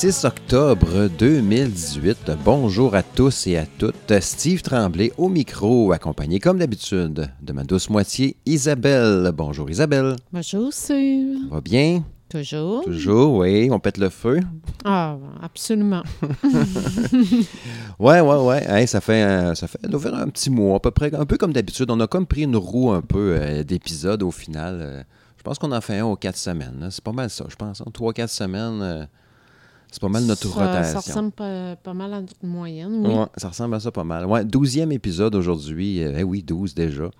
6 octobre 2018. Bonjour à tous et à toutes. Steve Tremblay au micro, accompagné comme d'habitude de ma douce moitié Isabelle. Bonjour Isabelle. Bonjour, Steve. Va bien? Toujours. Toujours, oui. On pète le feu? Ah, absolument. ouais, ouais, ouais. Hey, ça fait, un, ça fait un petit mois, à peu près, un peu comme d'habitude. On a comme pris une roue un peu euh, d'épisodes au final. Euh, je pense qu'on en fait un aux quatre semaines. C'est pas mal ça, je pense. Hein. Trois, quatre semaines. Euh, c'est pas mal notre rotation. Ça ressemble pas, mal à notre moyenne, oui. Ouais, ça ressemble à ça pas mal. Ouais, douzième épisode aujourd'hui. eh oui, douze déjà.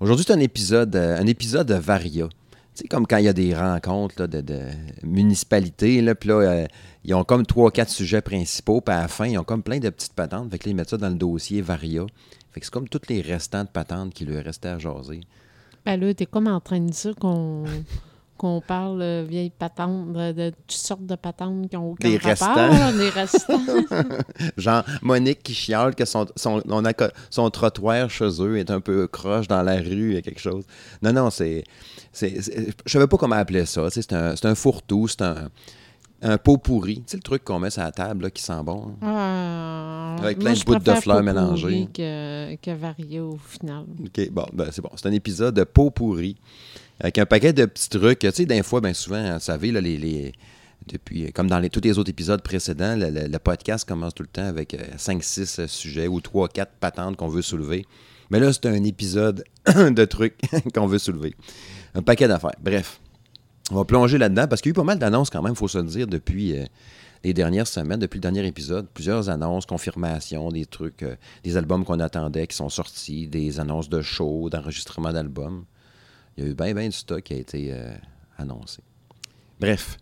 Aujourd'hui, c'est un épisode, un épisode de Varia. Tu sais, comme quand il y a des rencontres de, de, municipalités, là, puis là, euh, ils ont comme trois, quatre sujets principaux, puis à la fin, ils ont comme plein de petites patentes. Fait que là, ils mettent ça dans le dossier Varia. Fait que c'est comme toutes les restants de patentes qui lui restaient à jaser. Ben là, t'es comme en train de dire qu'on qu'on parle euh, vieille patente, de, toutes sortes de patentes qui ont aucun des rapport. Restants. des restants. Genre, Monique qui chiale que son, son, on a, son trottoir chez eux est un peu croche dans la rue, et quelque chose. Non, non, c'est... je savais pas comment appeler ça. C'est un, un fourre-tout, c'est un, un pot pourri. Tu sais, le truc qu'on met sur la table là, qui sent bon. Ah, Avec plein de bouts de fleurs mélangées. Que, que varié au final. OK, bon, ben, c'est bon. C'est un épisode de pot pourri avec un paquet de petits trucs. Tu sais, des fois, bien souvent, vous savez, là, les, depuis, comme dans tous les autres épisodes précédents, le, podcast commence tout le temps avec 5-6 euh, sujets ou 3-4 patentes qu'on veut soulever. Mais là, c'est un épisode de trucs qu'on veut soulever. Un paquet d'affaires. Bref, on va plonger là-dedans parce qu'il y a eu pas mal d'annonces quand même, il faut se le dire, depuis euh, les dernières semaines, depuis le dernier épisode. Plusieurs annonces, confirmations, des trucs, euh, des albums qu'on attendait qui sont sortis, des annonces de shows, d'enregistrement d'albums. Il y a eu bien, bien du stock qui a été euh, annoncé. Bref,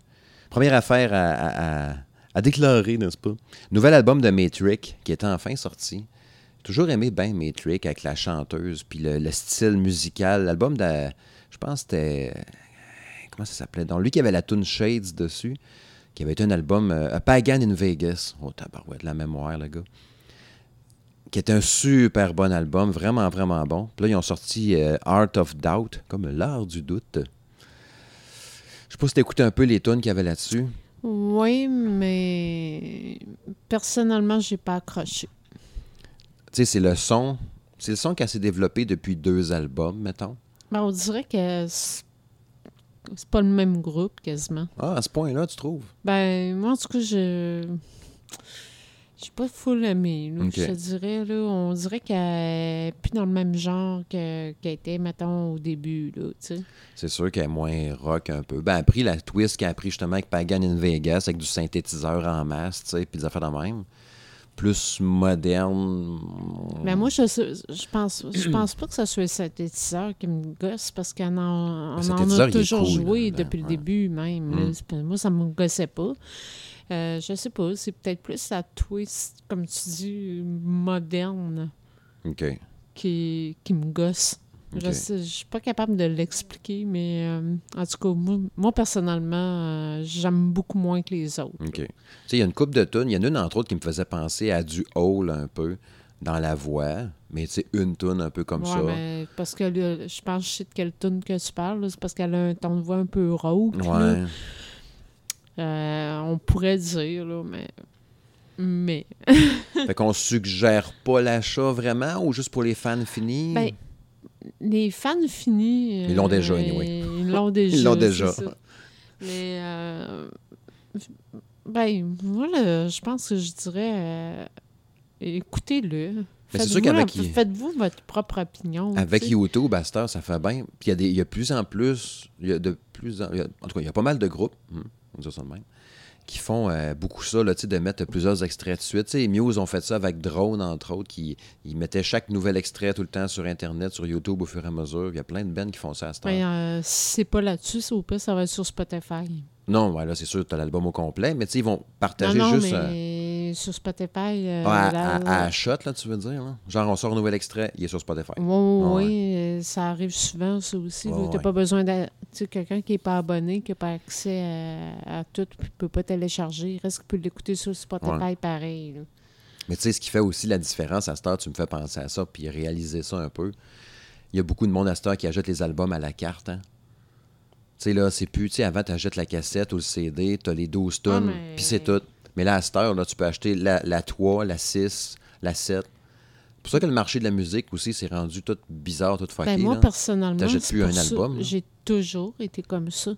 première affaire à, déclarer, n'est-ce pas? Nouvel album de Matrix qui est enfin sorti. Toujours aimé bien Matrix avec la chanteuse, puis le, style musical. L'album de. Je pense que c'était. Comment ça s'appelait? Dans lui qui avait la tune Shades dessus, qui avait été un album. Euh, Pagan in Vegas. Oh, tabarouette, la mémoire, le gars qui est un super bon album, vraiment, vraiment bon. Puis là, ils ont sorti euh, Art of Doubt, comme l'art du doute. Je sais pas si tu écouté un peu les tunes qu'il y avait là-dessus. Oui, mais personnellement, j'ai pas accroché. Tu sais, c'est le son. C'est le son qui a s'est développé depuis deux albums, mettons. Ben, on dirait que c'est pas le même groupe, quasiment. Ah, à ce point-là, tu trouves? Ben, moi, en tout cas, je je suis pas full aimée, je te dirais. Là, on dirait qu'elle n'est plus dans le même genre qu'elle était, mettons, au début. C'est sûr qu'elle est moins rock un peu. Ben, elle a pris la twist qu'elle a pris justement avec Pagan in Vegas, avec du synthétiseur en masse, tu sais, puis des affaires de même. Plus moderne. Mais ben, moi, je, je pense je pense pas que ce soit le synthétiseur qui me gosse parce qu'on en, a toujours joué depuis le début même. Mm. Moi, ça me gossait pas. Euh, je sais pas, c'est peut-être plus la twist, comme tu dis, moderne. Qui, qui me gosse. Je ne suis pas capable de l'expliquer, mais euh, en tout cas, moi, personnellement, euh, j'aime beaucoup moins que les autres. OK. Tu sais, il y a une coupe de tunes. Il y en a une, entre autres, qui me faisait penser à du hall un peu dans la voix, mais tu sais, une tune un peu comme ça. Mais parce que je pense que je sais de quelle tune que tu parles, c'est parce qu'elle a un ton de voix un peu rauque. Ouais. Euh, on pourrait dire, là, mais. Mais. fait qu'on suggère pas l'achat vraiment ou juste pour les fans finis? Ben, les fans finis. Ils l'ont déjà, oui. Ils l'ont déjà. Ils l'ont déjà. Mais. Euh, ben, moi, je pense que je dirais. Euh, écoutez-le. Faites-vous votre propre opinion. Avec YouTube, à ça fait bien. Puis il y, y, a de plus en plus. Il y a de plus en, en tout cas, il y a pas mal de groupes. Hmm qui font euh, beaucoup ça, là, de mettre plusieurs extraits de suite. T'sais, Muse ont fait ça avec Drone, entre autres, qui ils mettaient chaque nouvel extrait tout le temps sur Internet, sur YouTube au fur et à mesure. Il y a plein de bands qui font ça à ce temps. Euh, c'est pas là-dessus, plaît, ça va être sur Spotify. Non, ouais, là, c'est sûr, tu as l'album au complet, mais ils vont partager non, non, juste. Mais sur Spotify. Euh, à, à, shot, là, tu veux dire? Là? Genre, on sort un nouvel extrait, il est sur Spotify. oui, euh, ça arrive souvent, ça aussi. tu n'as pas besoin de. Tu sais, quelqu'un qui n'est pas abonné, qui n'a pas accès à, tout, ne peut pas télécharger. Il reste qu'il peut l'écouter sur Spotify pareil. Mais tu sais, ce qui fait aussi la différence à Star, tu me fais penser à ça, puis réaliser ça un peu. Il y a beaucoup de monde à Star qui achète les albums à la carte. Hein? Sais, là, c'est plus, tu sais, avant, tu achètes la cassette ou le CD, tu as les 12 tonnes, puis c'est tout. Mais là, à cette heure, là, tu peux acheter la, la 3, la 6, la 7. C'est pour ça que le marché de la musique aussi s'est rendu tout bizarre, tout fucké. Ben moi, là. personnellement, T'achètes plus un ça. album. J'ai toujours été comme ça. Tu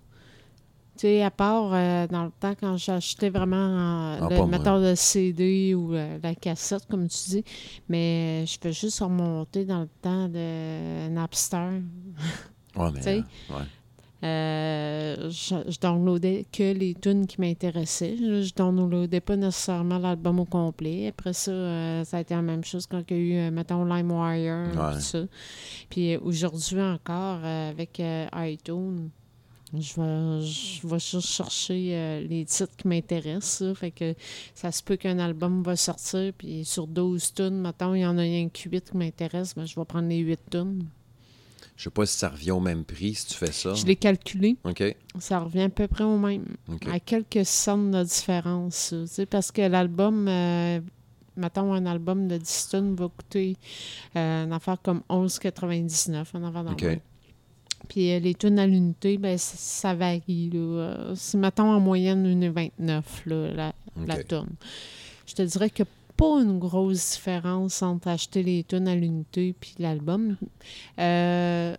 sais, à part euh, dans le temps quand j'achetais vraiment euh, Ah, le metteur de CD ou euh, la cassette, comme tu dis, mais je peux juste remonter dans le temps de Napster. Ouais, mais. tu euh, ouais. Euh, je, je downloadais que les tunes qui m'intéressaient. Je, downloadais pas nécessairement l'album au complet. Après ça, euh, ça a été la même chose quand il y a eu, euh, mettons, LimeWire, Ouais. tout ça. Puis aujourd'hui encore, avec iTunes, je vais, je vais juste chercher euh, les titres qui m'intéressent. ça. Fait que ça se peut qu'un album va sortir, puis sur 12 tunes, mettons, il y en a rien que 8 qui m'intéressent, mais je vais prendre les 8 tunes. Je sais pas si ça revient au même prix si tu fais ça. Je l'ai calculé. OK. Ça revient à peu près au même. À quelques cents de différence. ça, tu sais, parce que l'album, euh, mettons, un album de 10 tonnes va coûter euh, une affaire comme 11,99. Un affaire dans OK. le même. Puis euh, les tunes à l'unité, ben, ça, ça varie. Là. Euh, mettons, en moyenne 1,29 là, la, la tonne. Je te dirais a pas une grosse différence entre acheter les tunes à l'unité puis l'album. Euh,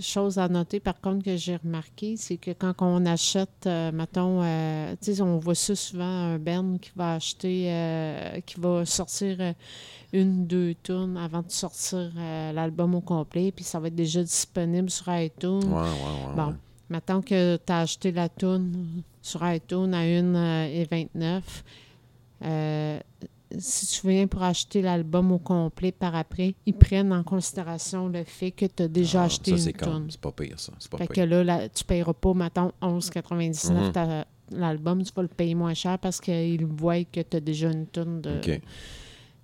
chose à noter, par contre, que j'ai remarqué, c'est que quand on achète, euh, mettons, euh, tu sais, on voit ça souvent, un band qui va acheter, euh, qui va sortir une, deux tunes avant de sortir l'album au complet, puis ça va être déjà disponible sur iTunes. Ouais, ouais, ouais. Bon. Mettons que tu as acheté la toune sur iTunes à 1,29. Euh, si tu viens pour acheter l'album au complet par après, ils prennent en considération le fait que tu as déjà Ah, acheté ça, une comme. C'est pas pire, ça. C'est pas Fait que là, là, tu ne payeras pas, mettons, 11,99 Mhm. ta- l'album. Tu vas le payer moins cher parce qu'ils voient que tu as déjà une toune de, OK.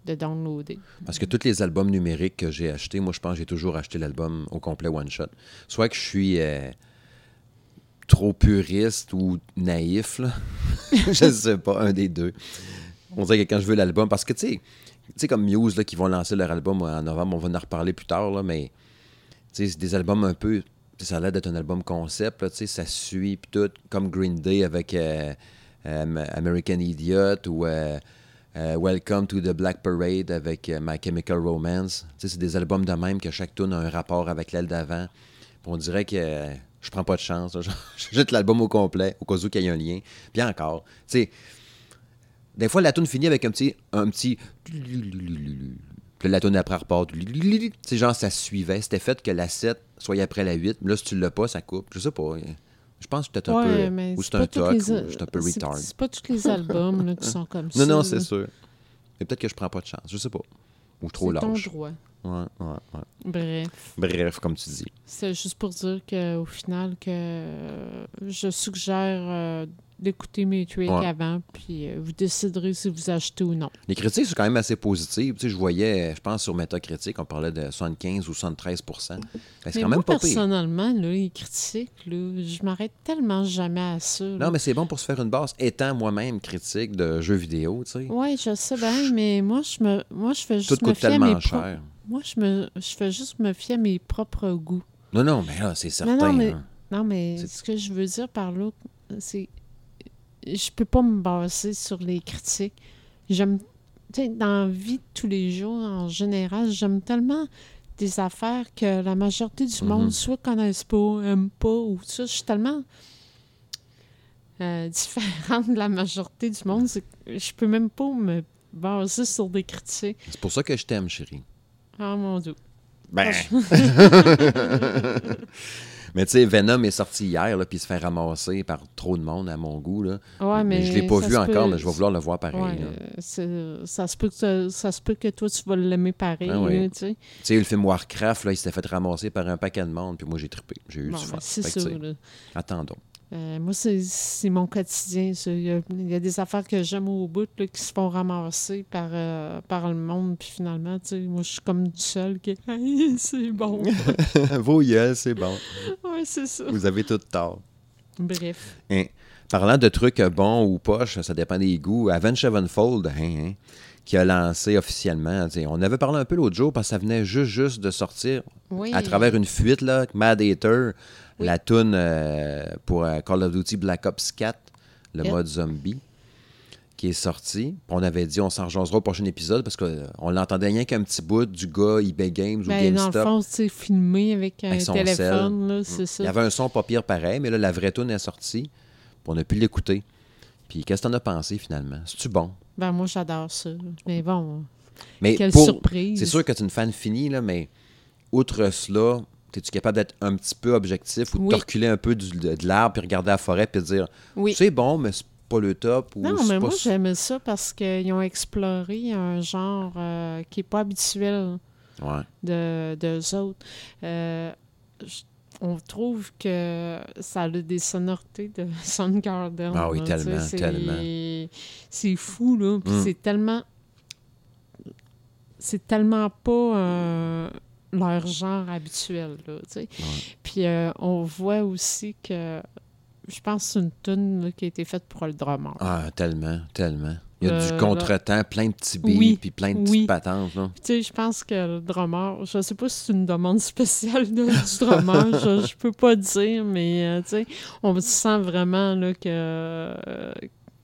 de downloader. Parce que tous les albums numériques que j'ai achetés, moi, je pense que j'ai toujours acheté l'album au complet one shot. Soit que je suis euh, trop puriste ou naïf, là. je sais pas, un des deux. On dirait que quand je veux l'album, parce que tu sais, tu comme Muse, là, qui vont lancer leur album en novembre, on va en reparler plus tard, là, mais c'est des albums un peu. Ça a l'air d'être un album concept, là, tu sais, ça suit, puis tout, comme Green Day avec euh, euh, American Idiot ou euh, euh, Welcome to the Black Parade avec euh, My Chemical Romance. C'est des albums de même que chaque tune a un rapport avec l'aile d'avant. On dirait que euh, je prends pas de chance. Je jette l'album au complet, au cas où qu'il y ait un lien. Puis encore, tu sais, des fois, la tune finit avec un petit. Un petit... Puis la tune après repart. Sais, genre, ça suivait. C'était fait que la 7 soit après la 8. Mais là, si tu l'as pas, ça coupe. Je sais pas. Je pense que peut-être un Ouais, peu. mais Ou c'est c'est un toc, les- ou j'étais un peu c'est- retard. C'est pas tous les albums là, qui sont comme ça. Non, non, c'est sûr. Mais peut-être que je prends pas de chance. Je sais pas. Ou trop C'est ton droit. Ouais, ouais, ouais. Bref. Bref, comme tu dis. C'est juste pour dire qu'au final, que euh, je suggère euh, d'écouter mes Ouais. avant, puis euh, vous déciderez si vous achetez ou non. Les critiques sont quand même assez positives. Tu sais, je voyais, je pense, sur Metacritic, on parlait de 75 ou 73 Ben, C'est mais quand moi, même pire. personnellement, là, les critiques, là, je m'arrête tellement jamais à ça. là. Non, mais c'est bon pour se faire une base, étant moi-même critique de jeux vidéo, tu sais. Oui, je sais bien, mais moi, je me, moi, je fais Tout juste me coûte mes tellement cher. Moi, je, me, je fais juste me fier à mes propres goûts. Non, non, mais là, c'est certain. non, mais- hein. Non, mais ce que je veux dire par là, c'est. Je peux pas me baser sur les critiques. J'aime. Tu sais, dans la vie de tous les jours, en général, j'aime tellement des affaires que la majorité du Mhm. monde soit connaissent pas, aime pas, ou ça. Je suis tellement euh, différente de la majorité du monde, je peux même pas me baser sur des critiques. C'est pour ça que je t'aime, chérie. Ah mon dieu. Ben. mais tu sais, Venom est sorti hier, là, puis il se fait ramasser par trop de monde à mon goût. Là. Ouais, mais. je l'ai pas vu encore, peut- mais je vais vouloir le voir pareil. Ouais, là. ça, se peut que, ça, se peut que toi, tu vas l'aimer pareil. Ah tu sais. Le film Warcraft, là, il s'était fait ramasser par un paquet de monde, puis moi, j'ai trippé. J'ai eu Bon, du fun. c'est là. Attendons. Euh, moi, c'est- mon quotidien. Il y, a, il y a des affaires que j'aime au bout là, qui se font ramasser par, euh, par le monde. Puis finalement, tu sais, moi, je suis comme du seul qui c'est bon. Vos yeux, c'est bon. ouais, c'est ça. Vous avez tout tort. Bref. Hein. Parlant de trucs bons ou poches, ça dépend des goûts. Avenged Sevenfold, hein, hein, qui a lancé officiellement. On avait parlé un peu l'autre jour parce que ça venait juste, juste de sortir Oui. à travers une fuite, là, Mad Hater La tune pour Call of Duty Black Ops 4, le mode zombie qui est sorti. On avait dit on s'en rejoindra au prochain épisode parce qu'on l'entendait rien qu'un petit bout du gars eBay Games ou ben, GameStop. Dans le fond, c'est filmé avec un téléphone, c'est ça. Il y avait un son pas pire pareil, mais là, la vraie tune est sortie. on a pu l'écouter. Puis qu'est-ce que t'en as pensé finalement? C'est-tu bon? Ben moi, j'adore ça. Mais bon, mais quelle surprise. C'est sûr que tu es une fan finie, là, mais outre cela, es-tu capable d'être un petit peu objectif ou de reculer un peu de, l'arbre puis regarder la forêt puis dire oui. c'est bon, mais c'est pas le top. Ou non, mais moi, j'aime ça parce qu'ils ont exploré un genre euh, qui n'est pas habituel de, d'eux autres. Euh, on trouve que ça a des sonorités de Soundgarden. Ah oui, tellement, tellement. C'est fou, là. Puis mm. c'est tellement... C'est tellement pas euh, leur genre habituel, là, tu sais. Puis on voit aussi que je pense que c'est une tune qui a été faite pour le drummer. Ah, tellement, tellement. Il y a du euh, contretemps, plein de petits beats, puis plein de petites patentes. Tu sais, je pense que le drummer, je sais pas si c'est une demande spéciale de, du drummer, je, je, peux pas dire, mais euh, tu sais, on sent vraiment là, que,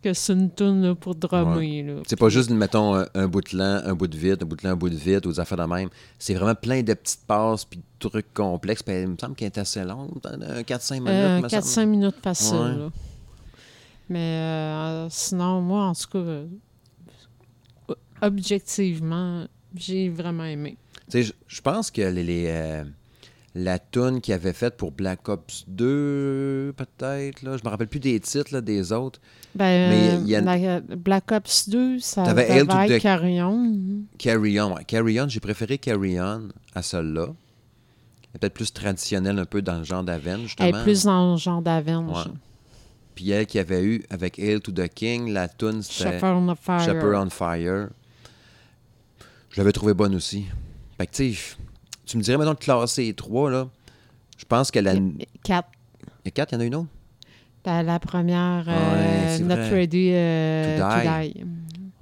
que c'est une tune pour drummer. C'est pas juste, mettons, un, bout de lent, un bout de vite, un bout de lent, un bout de vite, ou des affaires de même. C'est vraiment plein de petites passes puis de trucs complexes. Puis il me semble qu'elle est assez longue, 4-5 minutes. 4-5 euh, minutes facile. Mais euh, sinon, moi, en tout cas, euh, objectivement, j'ai vraiment aimé. Tu sais, je pense que les la tune qu'il avait faite pour Black Ops 2, peut-être. Là. Je me rappelle plus des titres là, des autres. Ben, mais il y a... Black Ops 2, ça avait être Carry On. Carry On, ouais. Carry On, j'ai préféré Carry On à celle-là. Peut-être plus traditionnelle un peu dans le genre d'Avenge, justement. Elle est plus dans le genre d'Avenge. Puis elle qui avait eu avec Hail to the King, la tune c'était Shepherd on Fire. Shepherd on Fire. Je l'avais trouvé bonne aussi. Fait que tu sais, tu me dirais maintenant de classer les trois, là. Je pense que la. Quatre. Il y a quatre, il y en a une autre? Ben, la première, euh, Not Ready euh, to, die.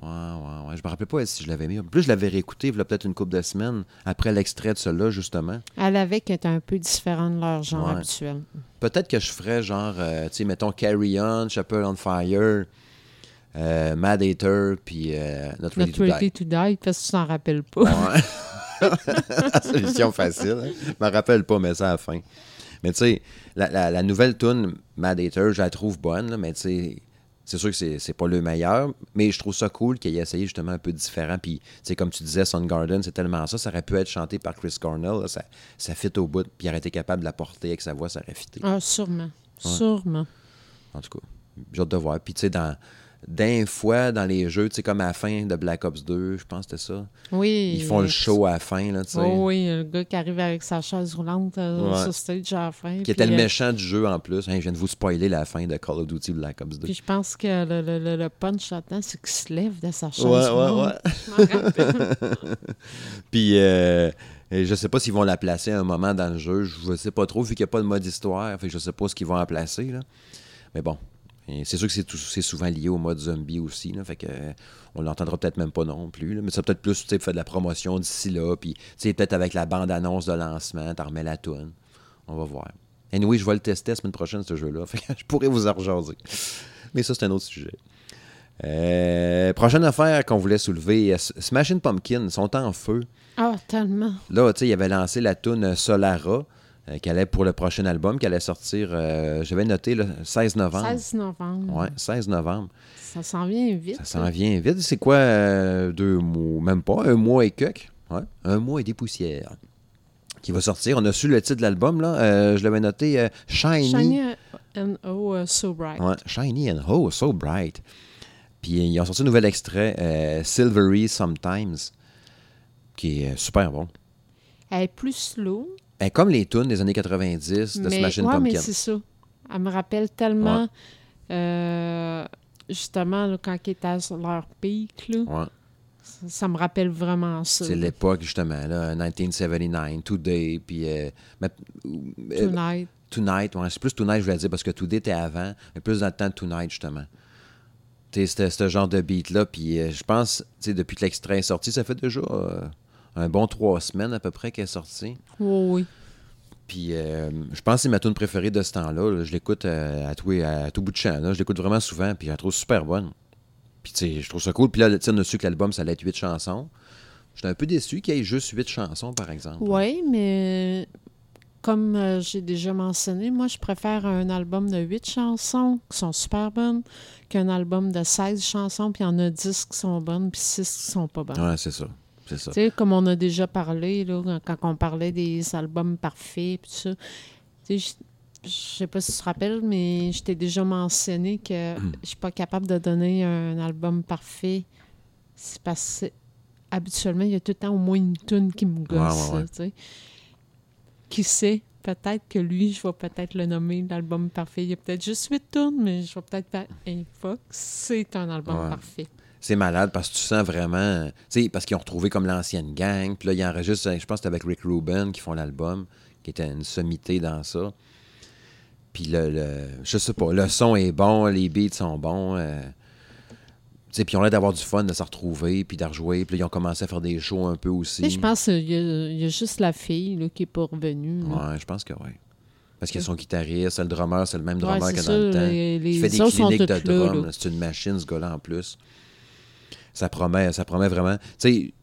Ouais, ouais, ouais. Je me rappelais pas si je l'avais mis. En plus, je l'avais réécouté il y a peut-être une couple de semaines après l'extrait de cela, justement. Elle avait qui était un peu différent de leur genre habituel. Peut-être que je ferais genre, euh, tu sais, mettons Carry On, Shepherd on Fire, euh, Mad Hater, puis Not Ready, to, die. to Die. parce que tu t'en rappelles pas. Ouais. Solution facile. Hein? Je me rappelle pas, mais ça à la fin. Mais tu sais, la, nouvelle tune Mad Hater, je la trouve bonne, mais tu sais, c'est sûr que c'est pas le meilleur, mais je trouve ça cool qu'il ait essayé justement un peu différent. Puis, tu sais, comme tu disais, Sun Garden, c'est tellement ça. Ça aurait pu être chanté par Chris Cornell. ça, ça fit au bout. Puis, il aurait été capable de la porter avec sa voix, ça aurait fité. Ah, sûrement. Sûrement. En tout cas, j'ai hâte de voir. Puis, tu sais, dans d'un fois dans les jeux, tu sais, comme à la fin de Black Ops 2, je pense que c'était ça. Oui. Ils font le show à la fin, là, tu sais. oui, le gars qui arrive avec sa chaise roulante euh, sur stage à la fin. Qui était le euh, méchant du jeu en plus. je viens de vous spoiler la fin de Call of Duty Black Ops 2. Puis je pense que le, le, le punch là-dedans, c'est qu'il se lève de sa chaise ouais, roulante. Ouais, ouais, Puis... Euh, je sais pas s'ils vont la placer à un moment dans le jeu. Je sais pas trop, vu qu'il n'y a pas de mode histoire. Fait je sais pas ce qu'ils vont la placer. Là. Mais bon, c'est sûr que c'est souvent lié au mode zombie aussi. Là, fait que, euh, on l'entendra peut-être même pas non plus. mais ça peut-être plus faire de la promotion d'ici là. Puis peut-être avec la bande-annonce de lancement, t'en remets la toune. On va voir. Et oui, je vais le tester la semaine prochaine, ce jeu-là. je pourrais vous en rejaser. Mais ça, c'est un autre sujet. Euh, prochaine affaire qu'on voulait soulever, Smashing Pumpkin sont en feu. Ah, tellement. Là, tu sais, il avait lancé la toune Solara. Euh, qui allait pour le prochain album, qui allait sortir, euh, j'avais noté le 16 novembre. 16 novembre. Oui, 16 novembre. Ça s'en vient vite. Ça s'en vient vite. C'est quoi euh, deux mois, même pas, un mois et quelques. Ouais, un mois et des poussières. Qui va sortir. On a su le titre de l'album, là. je l'avais noté Shiny. Shiny and Oh So Bright. Ouais, Shiny and Oh So Bright. Puis ils ont sorti un nouvel extrait, Silvery Sometimes, qui est super bon. Elle est plus slow. Ben, comme les tunes des années 90 de Smashing ouais, mais c'est ça. Elle me rappelle tellement, euh, justement, quand ils étaient sur leur pic, là, ça, me rappelle vraiment ça. C'est l'époque, justement, là, 1979, Today, puis... Euh, euh, tonight. Tonight, ouais, c'est plus Tonight, je voulais dire, parce que Today était avant, mais plus dans le temps de Tonight, justement. C'était ce genre de beat-là, puis je pense, depuis que l'extrait est sorti, ça fait déjà un bon trois semaines à peu près qu'elle est sortie. oui. Puis je pense que c'est ma tune préférée de ce temps-là. Je l'écoute à, tout, à tout bout de champ. Je l'écoute vraiment souvent, puis je la trouve super bonne. Puis, tu sais, je trouve ça cool. Puis là, on a su que l'album, ça allait être huit chansons. J'étais un peu déçu qu'il y ait juste huit chansons, par exemple. Oui, mais comme euh, j'ai déjà mentionné, moi, je préfère un album de huit chansons qui sont super bonnes qu'un album de 16 chansons, puis il y en a 10 qui sont bonnes, puis 6 qui sont pas bonnes. Oui, c'est ça. C'est ça. Tu sais, comme on a déjà parlé, là, quand on parlait des albums parfaits, puis ça. Tu sais, je sais pas si tu te rappelles, mais je t'ai déjà mentionné que hmm. je suis pas capable de donner un album parfait. C'est parce que habituellement, il y a tout le temps au moins une tune qui me gosse. Qui sait? Peut-être que lui, je vais peut-être le nommer l'album parfait. Il y a peut-être juste huit tunes, mais je vais peut-être faire hey, fuck, c'est un album parfait. C'est malade parce que tu sens vraiment. Tu sais, parce qu'ils ont retrouvé comme l'ancienne gang. Puis là, ils enregistrent, je pense que avec Rick Rubin qui font l'album, qui était une sommité dans ça. Puis le, le, je sais pas, le son est bon, les beats sont bons. Euh, puis ils ont l'air d'avoir du fun de se retrouver, puis de rejouer. Puis ils ont commencé à faire des shows un peu aussi. je pense qu'il y, y, a juste la fille là, qui n'est pas revenue. Ouais, je pense que oui. Parce qu'ils sont guitaristes, le drummer, c'est le même drummer que dans le temps. Les, il fait des cliniques de drum. C'est une machine, ce gars-là, en plus. Ça promet, ça promet vraiment. Tu sais,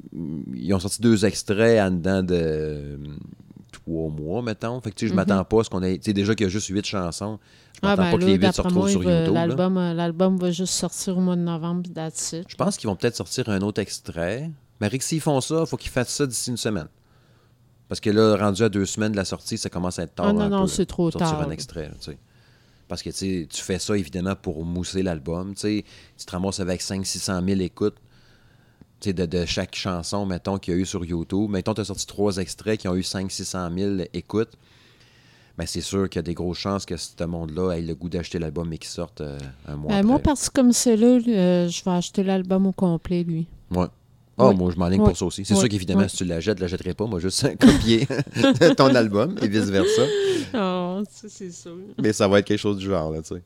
ils ont sorti deux extraits en dedans de trois mois, mettons. Fait que, tu sais, je m'attends pas à ce qu'on ait. Tu sais, déjà qu'il y a juste huit chansons. Je m'attends ah, ben pas que les huit se retrouvent sur YouTube. L'album, euh, l'album va juste sortir au mois de novembre, that's Je pense qu'ils vont peut-être sortir un autre extrait. Mais Rick, s'ils font ça, il faut qu'ils fassent ça d'ici une semaine. Parce que là, rendu à deux semaines de la sortie, ça commence à être tard. Ah non, non, c'est trop sortir tard. un extrait, tu sais. Parce que tu fais ça évidemment pour mousser l'album. Tu te ramasses avec 500-600 000 écoutes de, de chaque chanson, mettons, qu'il y a eu sur YouTube. Mettons, tu as sorti trois extraits qui ont eu 500-600 000 écoutes. Ben, c'est sûr qu'il y a des grosses chances que ce monde-là ait le goût d'acheter l'album et qu'il sorte euh, un mois ben, Moi, parce que comme c'est là, euh, je vais acheter l'album au complet, lui. Ouais. Ah, moi, je m'enligne pour ça aussi. C'est sûr qu'évidemment, si tu l'achètes, je ne l'achèterai pas. Moi, juste copier ton album et vice-versa. Oh, ça, c'est sûr. Mais ça va être quelque chose du genre, là, tu sais.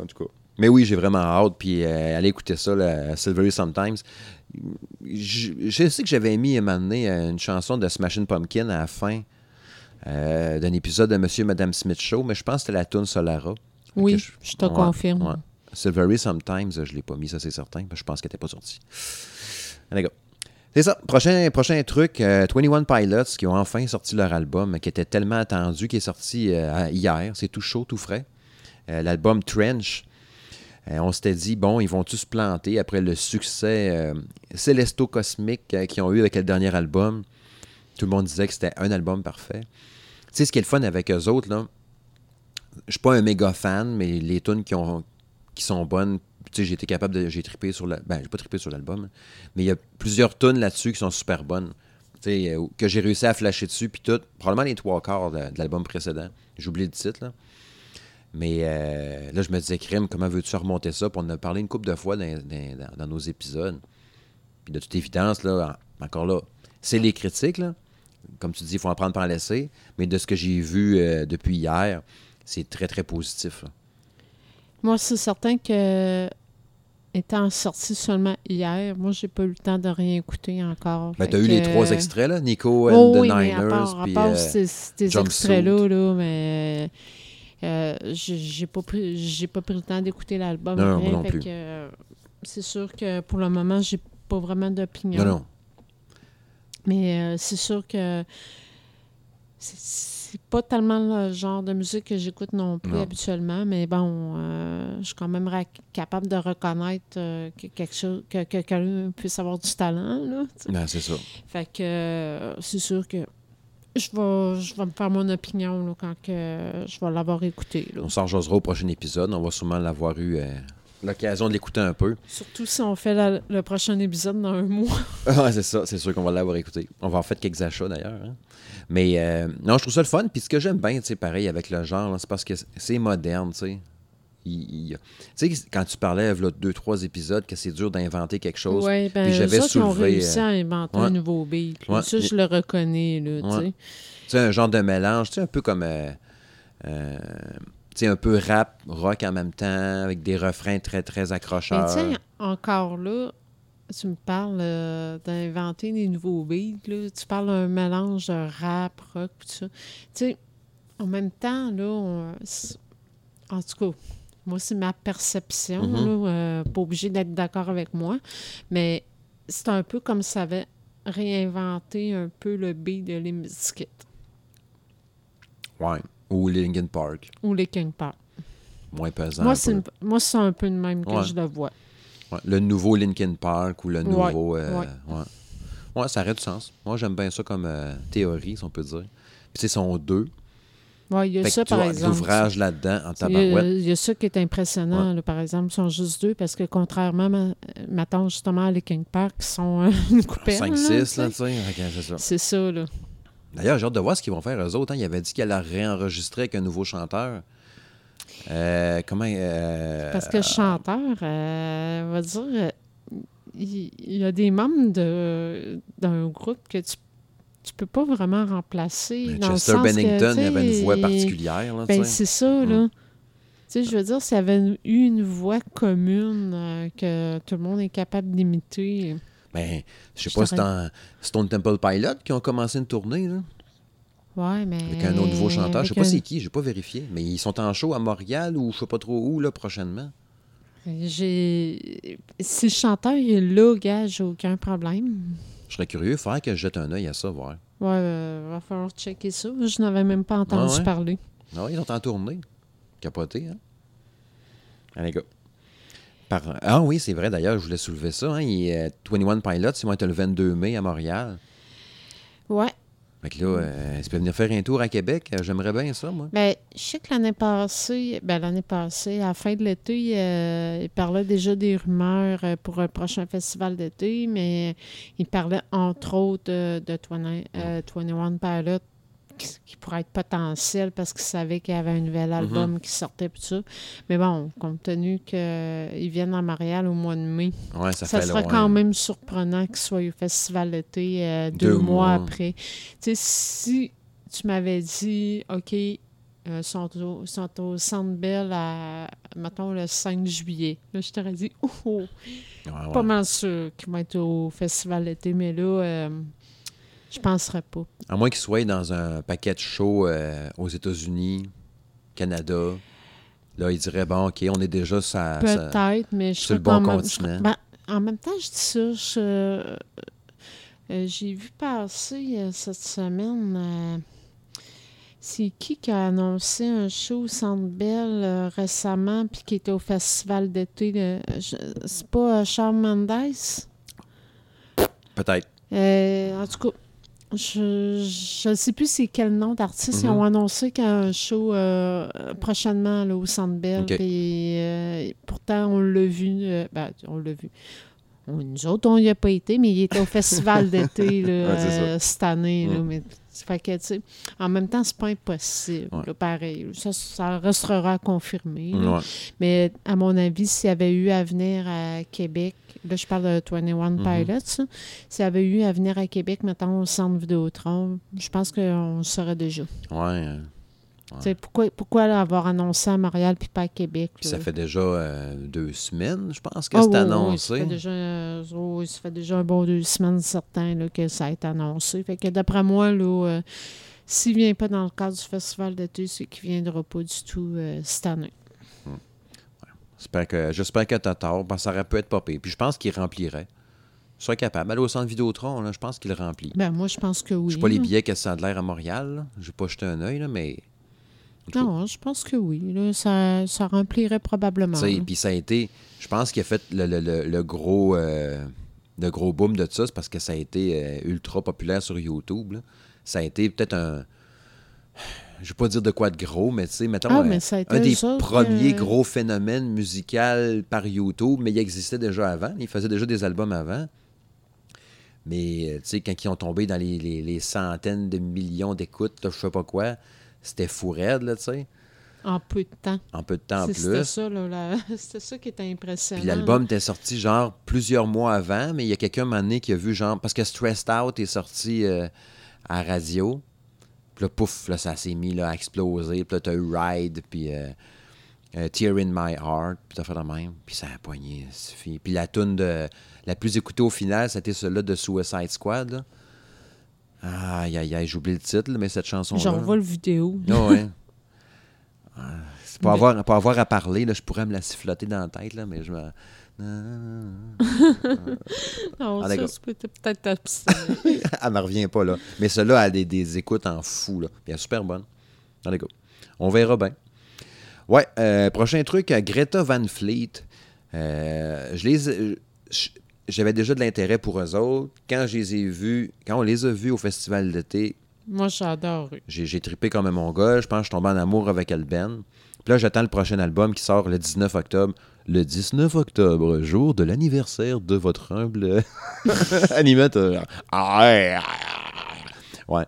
En tout cas. Mais oui, j'ai vraiment hâte. Puis euh, allez écouter ça, la Silvery Sometimes je, sais que j'avais mis à un moment donné une chanson de Smashing Pumpkin à la fin euh, d'un épisode de Monsieur et Madame Smith Show, mais je pense que c'était la tune Solara. Oui, je, te confirme. Silvery Sometimes, je ne l'ai pas mis, ça c'est certain, mais je pense qu'elle n'était pas sortie. C'est ça. Prochain, prochain truc, 21 euh, Pilots qui ont enfin sorti leur album qui était tellement attendu, qui est sorti hier. C'est tout chaud, tout frais. L'album Trench. Euh, on s'était dit, bon, ils vont tous se planter après le succès euh, Célesto Cosmique euh, qu'ils ont eu avec le dernier album? Tout le monde disait que c'était un album parfait. Tu sais, ce qui est le fun avec eux autres, là, je suis pas un méga fan, mais les tunes qui, ont, qui sont bonnes, j'ai été capable de. J'ai trippé sur la. Ben, j'ai pas trippé sur l'album, mais il y a plusieurs tunes là-dessus qui sont super bonnes. Sais, que j'ai réussi à flasher dessus, puis tout. Probablement les trois quarts de, l'album précédent. J'ai oublié le titre, là. Mais euh, là, je me disais, Crème, comment veux-tu remonter ça? Puis on en a parlé une couple de fois dans, nos épisodes. Puis de toute évidence, là, encore là, c'est les critiques, là. Comme tu dis, il faut en prendre par laisser. Mais de ce que j'ai vu euh, depuis hier, c'est très, très positif. Moi, c'est certain que étant sorti seulement hier, moi, j'ai pas eu le temps de rien écouter encore. Ben, tu as eu les trois extraits, là? Nico and the Niners. À part, à part ces, extraits-là, là, mais euh, j'ai pas pris j'ai pas pris le temps d'écouter l'album. Non, c'est sûr que pour le moment, j'ai pas vraiment d'opinion. Non, non. Mais euh, c'est sûr que c'est pas tellement le genre de musique que j'écoute non plus habituellement, mais bon, euh, je suis quand même capable de reconnaître que quelque chose que, quelqu'un puisse avoir du talent. Là, c'est ça. Fait que c'est sûr que je vais, je vais me faire mon opinion quand que je vais l'avoir écouté. On s'en jasera au prochain épisode. On va sûrement l'avoir eu euh, l'occasion de l'écouter un peu. Surtout si on fait le prochain épisode dans un mois. ah, c'est ça. C'est sûr qu'on va l'avoir écouté. On va en faire quelques achats d'ailleurs. Hein. Mais euh, non, je trouve ça le fun. Puis ce que j'aime bien, pareil avec le genre, c'est parce que c'est moderne, tu sais. Tu sais, quand tu parlais, il y a deux, trois épisodes, que c'est dur d'inventer quelque chose. Oui, bien, j'avais soulevé... ont réussi à inventer un nouveau beat. Ça, je le reconnais, là, tu sais. C'est un genre de mélange, tu sais, un peu comme... Euh, euh, un peu rap, rock en même temps, avec des refrains très, très accrocheurs. Mais sais, encore là, tu me parles d'inventer des nouveaux beats, là. Tu parles d'un mélange de rap, rock, tout ça. Tu sais, en même temps, là, en tout cas, moi, c'est ma perception, mm-hmm. là, pas obligé d'être d'accord avec moi, mais c'est un peu comme ça avait réinventé un peu le B de les Ouais. Ou Linkin Park. Ou Linkin Park. Moins pesant. Moi, c'est, moi, c'est un peu de même que je le vois. Le nouveau Linkin Park ou le nouveau. Euh, ouais, ça aurait du sens. Moi, j'aime bien ça comme euh, théorie, si on peut dire. Puis, c'est son deux. Oui, il y a ça, par exemple. L'ouvrage là-dedans, en tabarouette. Il y, a, ça qui est impressionnant, par exemple. Ils sont juste deux, parce que contrairement, maintenant, justement, à Linkin Park, qui sont euh, une coupelle. 5-6, là, tu sais. c'est ça. C'est ça, là. D'ailleurs, j'ai hâte de voir ce qu'ils vont faire eux autres. Hein. Il avait dit qu'elle a réenregistré avec un nouveau chanteur. Euh, comment. Euh, Parce que le chanteur, euh, on va dire, il, y a des membres d'un groupe que tu tu peux pas vraiment remplacer. Dans Chester Bennington, il avait une voix particulière. ben, c'est ça, là. Tu sais, je veux dire, s'il y avait eu une voix commune que tout le monde est capable d'imiter. Ben, je sais pas, c'est dans Stone Temple Pilot qui ont commencé une tournée, là. Ouais, mais. Avec un autre nouveau chanteur. Je sais pas c'est qui, j'ai pas vérifié. Mais ils sont en show à Montréal ou je sais pas trop où, là, prochainement. J'ai. Si le chanteur est là, gars, j'ai aucun problème. Je serais curieux, il faudrait que je jette un œil à ça, voir. Ouais, euh, va falloir checker ça. Je n'avais même pas entendu parler. Non, ah ils sont en tournée. Capoté, hein? Allez, go. Ah oui, c'est vrai, d'ailleurs, je voulais soulever ça. Hein. Il, 21 Pilots, ils vont être le 22 mai à Montréal. Ouais. Fait que là, euh, tu peux venir faire un tour à Québec? Euh, j'aimerais bien ça, moi. Bien, je sais que l'année passée, ben, l'année passée, à la fin de l'été, euh, il parlait déjà des rumeurs pour un prochain festival d'été, mais il parlait entre autres de, de 21 Pilots qui pourrait être potentiel parce qu'il savait qu'il y avait un nouvel album mhm. qui sortait tout ça. Mais bon, compte tenu qu'ils viennent à Montréal au mois de mai, ça, serait quand même surprenant qu'ils soient au festival d'été euh, deux, mois, après. Tu sais, si tu m'avais dit, OK, euh, sont, au, sont au Centre Bell à, mettons, le 5 juillet. Là, je t'aurais dit, oh, oh pas mal sûr qu'ils vont être au festival d'été, mais là, euh, je penserais pas. À moins qu'il soit dans un paquet de shows euh, aux États-Unis, Canada. Là, il dirait, bon, OK, on est déjà ça, Peut-être, mais je sur le bon continent. Ben, en même temps, je dis ça. Euh, j'ai vu passer euh, cette semaine. c'est qui qui a annoncé un show au Centre Bell récemment puis qui était au festival d'été? c'est pas Charles Mendes? Peut-être. en tout cas, je ne sais plus c'est quel nom d'artiste. Ils ont mhm. annoncé qu'il y a un show euh, prochainement là, au Centre Bell. Euh, pourtant, on l'a vu. Euh, ben, on l'a vu. nous autres, on n'y a pas été, mais il était au festival d'été cette année. Mhm. mais, en même temps, c'est pas impossible. pareil. Ça, restera à confirmer. Mais à mon avis, s'il y avait eu à venir à Québec, là, je parle de 21 mhm. Pilots. S'il y avait eu à venir à Québec, mettons, au centre Vidéotron, je pense qu'on le saurait déjà. Ouais. Euh, pourquoi, pourquoi avoir annoncé à Montréal puis pas à Québec? ça fait déjà euh, deux semaines, je pense, que ah c'est annoncé. ça, fait déjà, euh, ça fait déjà un bon deux semaines, certain, là, que ça a été annoncé. Fait que d'après moi, là, s'il ne vient pas dans le cadre du festival d'été, c'est qu'il ne viendra pas du tout cette année. J'espère que, tu as tort, parce que ça aurait pu être popé. Puis je pense qu'il remplirait. Je serais capable. Aller au centre Vidéotron, là, je pense qu'il remplit. Ben, moi, je pense que oui. Je sais pas les billets que ça a de l'air à Montréal. Je n'ai pas jeté un œil, mais. Non, je pense que oui. ça, ça remplirait probablement. Puis ça a été. Je pense qu'il a fait le, le, le, gros. Euh, le gros boom de ça, c'est parce que ça a été euh, ultra populaire sur YouTube. Ça a été peut-être un je ne vais pas dire de quoi de gros, mais tu sais, mettons, ah, euh, un, des premiers gros phénomènes musicaux par YouTube, mais il existait déjà avant. Il faisait déjà des albums avant. Mais, euh, tu sais, quand ils ont tombé dans les, centaines de millions d'écoutes, je sais pas quoi, c'était fou raide, là, tu sais. En peu de temps. En peu de temps en plus. C'était ça, là, c'était ça qui était impressionnant. Puis l'album était sorti genre plusieurs mois avant, mais il y a quelqu'un un moment qui a vu genre. Parce que Stressed Out est sorti euh, à radio. Puis là, pouf, là, ça s'est mis là, à exploser. Puis là, t'as eu Ride, puis euh, euh, Tear in My Heart, puis t'as fait la même. Puis ça a poigné, Puis la tune de, la plus écoutée au final, c'était celle-là de Suicide Squad. Aïe, aïe, aïe, j'oublie le titre, mais cette chanson-là. J'envoie le vidéo. Oh, ouais. C'est pour avoir, pour avoir à parler, là, je pourrais me la siffloter dans la tête, là, mais je me. non, ah, ça, peut-être Elle me revient pas, là. Mais celle-là a des, des, écoutes en fou, là. Bien, super bonne. Allez, go. On verra bien. Ouais, euh, prochain truc, Greta Van Fleet. Euh, je les. J'avais déjà de l'intérêt pour eux autres. Quand je les ai vus, quand on les a vus au festival d'été, moi, j'adore. J'ai trippé comme mon gars. Je pense que je suis tombé en amour avec Alben. Puis là, j'attends le prochain album qui sort le 19 octobre. Le 19 octobre, jour de l'anniversaire de votre humble animateur. Ah ouais.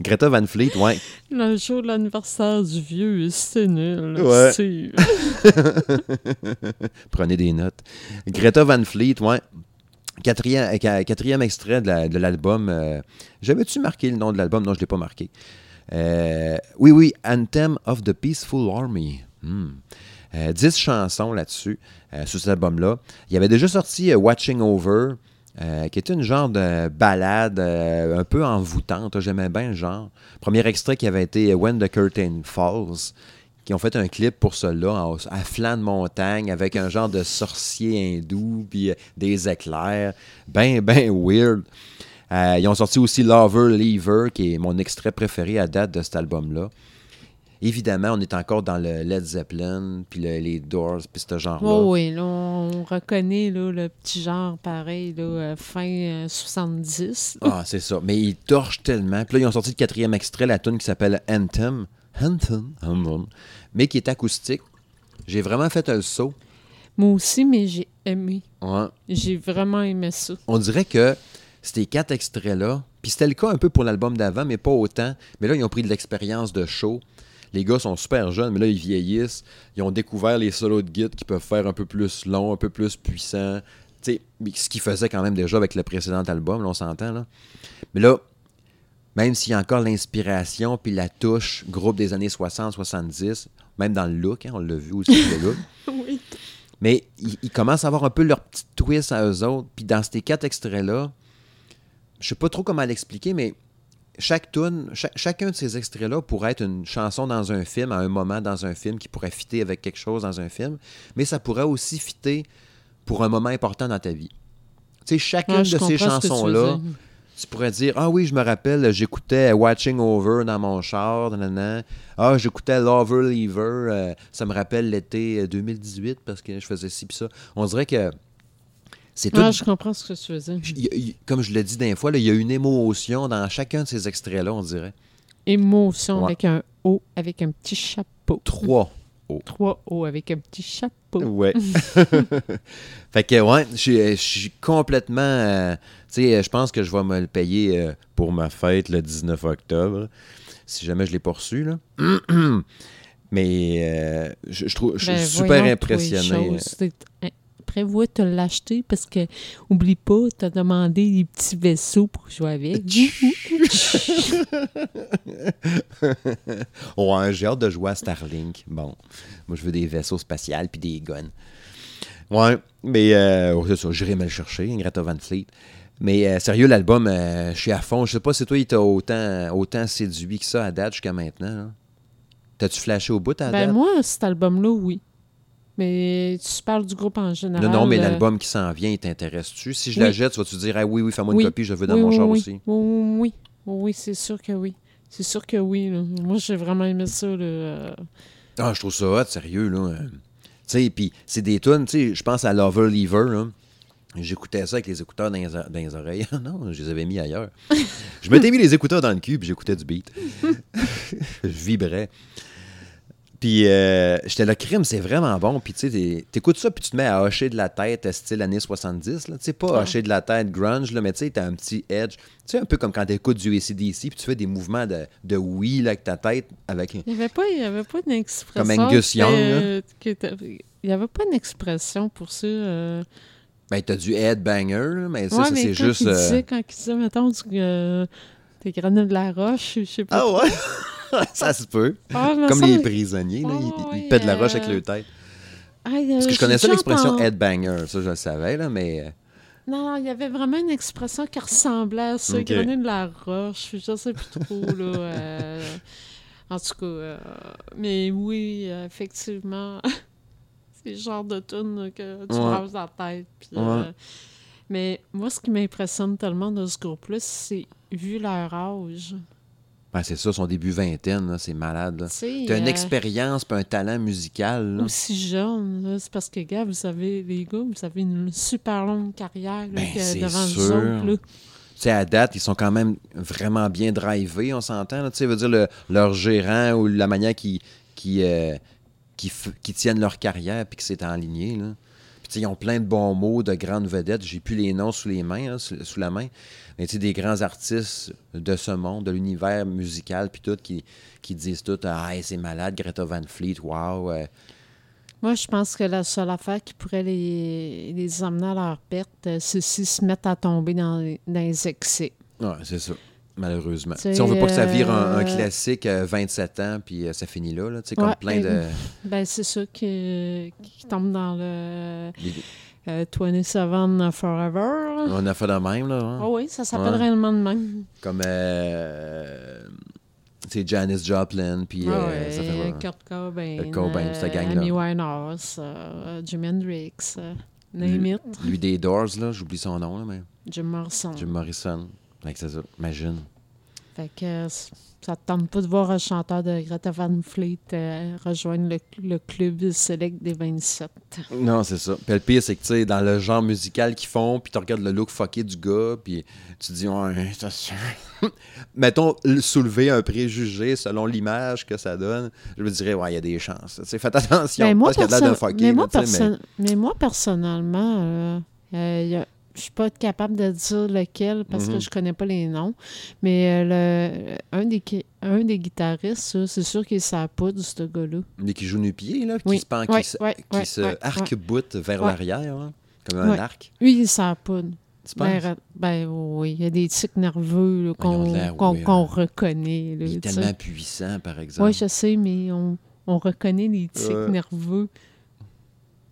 Greta Van Fleet, ouais. Le jour de l'anniversaire du vieux, c'est nul. Ouais. Prenez des notes. Greta Van Fleet, ouais. Quatrième, euh, quatrième extrait de l'album. Euh, j'avais-tu marqué le nom de l'album? Non, je ne l'ai pas marqué. Euh, oui, oui, Anthem of the Peaceful Army. Hmm. dix chansons là-dessus, sur cet album-là. Il y avait déjà sorti Watching Over, qui était une genre de balade un peu envoûtante. J'aimais bien le genre. Premier extrait qui avait été When the Curtain Falls qui ont fait un clip pour cela à flanc de montagne avec un genre de sorcier hindou puis euh, des éclairs. Ben, ben weird. Euh, ils ont sorti aussi Lover Lever, qui est mon extrait préféré à date de cet album-là. Évidemment, on est encore dans le Led Zeppelin, puis les Doors, puis ce genre-là. Oh oui, on reconnaît le petit genre pareil, là, euh, fin 70. Ah, c'est ça. Mais ils torchent tellement. Puis là, ils ont sorti le quatrième extrait, la tune qui s'appelle Anthem. Anthem, Anthem mais qui est acoustique. J'ai vraiment fait un saut. Moi aussi, mais j'ai aimé. Ouais. J'ai vraiment aimé ça. On dirait que ces quatre extraits-là, puis c'était le cas un peu pour l'album d'avant, mais pas autant. Mais là, ils ont pris de l'expérience de show. Les gars sont super jeunes, mais là, ils vieillissent. Ils ont découvert les solos de guide qui peuvent faire un peu plus long, un peu plus puissant. sais, ce qu'ils faisaient quand même déjà avec le précédent album, là, on s'entend. Là. Mais là, même s'il y a encore l'inspiration puis la touche groupe des années 60-70, même dans le look, hein, on l'a vu aussi, le look. oui. Mais ils, commencent à avoir un peu leur petit twist à eux autres. Puis dans ces quatre extraits-là, je sais pas trop comment l'expliquer, mais chaque tune, chacun de ces extraits-là pourrait être une chanson dans un film, à un moment dans un film qui pourrait fitter avec quelque chose dans un film, mais ça pourrait aussi fitter pour un moment important dans ta vie. Tu sais, chacune de ces chansons-là tu pourrais dire Ah oui, je me rappelle, j'écoutais Watching Over dans mon char. Ah, j'écoutais Lover Lever. Euh, ça me rappelle l'été 2018 euh, parce que je faisais ci puis ça. On dirait que. C'est tout. Ah, je comprends ce que tu faisais. comme je l'ai dit d'un fois, il y a une émotion dans chacun de ces extraits-là, on dirait. Émotion avec un O, avec un petit chapeau. Trois. Trois O avec un petit chapeau. Ouais. fait que, ouais, je suis complètement. Euh, tu sais, je pense que je vais me le payer euh, pour ma fête le 19 octobre, si jamais je l'ai reçu, là. Mais euh, je, trouve, je suis ben, super impressionné prévois te l'acheter parce que, oublie pas, tu as demandé des petits vaisseaux pour jouer avec. ouais, j'ai hâte de jouer à Starlink. Bon, moi, je veux des vaisseaux spatials puis des guns. Ouais, mais euh, c'est ça, j'irai me le chercher, Greta Van Fleet. Mais euh, sérieux, l'album, euh, je suis à fond. Je sais pas si toi, il t'a autant, autant séduit que ça à date jusqu'à maintenant. T'as-tu flashé au bout à ben, moi, cet album-là, oui. Mais tu parles du groupe en général. Non, non, mais euh, l'album qui s'en vient, il t'intéresse-tu? Si je la jette, tu vas te dire ah, oui, oui, fais-moi une copie, je veux dans mon char aussi. Oui, oui, oui, c'est sûr que oui. C'est sûr que oui. Moi, j'ai vraiment aimé ça. Là. Ah, je trouve ça hot, sérieux. là. Tu sais, puis c'est des tunes, tu sais, je pense à Lover Lever, J'écoutais ça avec les écouteurs dans les, dans les oreilles. non, je les avais mis ailleurs. je m'étais mis les écouteurs dans le cul, puis j'écoutais du beat. je vibrais. Puis euh, j'étais là, crime, c'est vraiment bon. Puis tu sais, t'écoutes ça, puis tu te mets à hocher de la tête, style années 70. Tu sais, pas hocher de la tête grunge, là, mais tu sais, t'as un petit edge. Tu sais, un peu comme quand t'écoutes du ACDC, puis tu fais des mouvements de, de oui avec ta tête. avec Il n'y avait pas, il avait pas d'expression. Comme Angus Young. Euh, il n'y avait pas d'expression pour ça. Euh... Ben, t'as du headbanger, mais ça, ça c'est juste. Il disait, quand il disait, mettons, du, de la roche, je sais pas. Ah ouais? ça se peut. Ah, Comme les prisonniers, là, ils, pètent la roche avec leur tête. Parce que je connaissais l'expression headbanger, ça je le savais, là, mais Non, il y avait vraiment une expression qui ressemblait à ça, okay. de la roche, je sais plus trop, là. Euh, en tout cas, euh, mais oui, effectivement, c'est le genre de tune que tu ouais. dans la tête. Euh, mais moi, ce qui m'impressionne tellement de ce groupe-là, c'est vu leur âge. Ben, c'est ça, son début vingtaine, c'est malade. Tu as une expérience et un talent musical. Aussi jeune, c'est parce que, gars, vous savez, les gars, vous avez une super longue carrière ben, devant sûr. autres. à date, ils sont quand même vraiment bien drivés, on s'entend. Tu veut dire, leur gérant ou la manière qu'ils qui, euh, qui, qui, tiennent leur carrière puis que c'est enligné. Là. Ils ont plein de bons mots, de grandes vedettes. J'ai plus les noms sous les mains, sous, la main mais tu des grands artistes de ce monde, de l'univers musical, puis tout, qui, qui disent tout Ah, c'est malade, Greta Van Fleet, wow. Moi, je pense que la seule affaire qui pourrait les, les amener à leur perte, euh, c'est s'ils se mettent à tomber dans, dans les excès. Oui, c'est ça malheureusement. Si on veut pas que ça vire un, euh, classique à 27 ans, puis euh, ça finit là, là comme plein de... Ben, c'est ça qui, qui, tombe dans le... 27 Forever. On a fait de même, là. Hein? Oh oui, ça s'appelle réellement de même. Comme, euh, c'est Janis Joplin, puis... Ah euh, ça fait, Kurt Cobain. Kurt Cobain, cette gang-là. Amy Winehouse, euh, Jimi Hendrix, name it. Lui des Doors, là, j'oublie son nom, là, mais... Jim Morrison. Jim Morrison. C'est ça, imagine. Fait que ça te tente pas de voir un chanteur de Greta Van Fleet euh, rejoindre le, club select des 27. Non, c'est ça. Puis le pire, c'est que, tu sais, dans le genre musical qu'ils font, puis tu regardes le look fucké du gars, puis tu dis, ouais, c'est sûr. Mettons, soulever un préjugé selon l'image que ça donne, je me dirais, ouais, il y a des chances. faites attention, mais moi, parce qu'il y a de fucké. Mais, moi, mais... moi, personnellement, euh, euh, y a je suis pas capable de dire lequel parce que mhm. je connais pas les noms. Mais euh, le, un, des, un des guitaristes, c'est sûr qu'il est sa poudre, ce gars-là. Mais qui joue nu pied, là, qui se, pend, qui se, arc-boute vers l'arrière, hein, comme un arc. Oui, il sa poudre. Ben, ben, oui, il y a des tics nerveux qu'on hein. reconnaît. il est tellement puissant, par exemple. Oui, je sais, mais on, on reconnaît les tics nerveux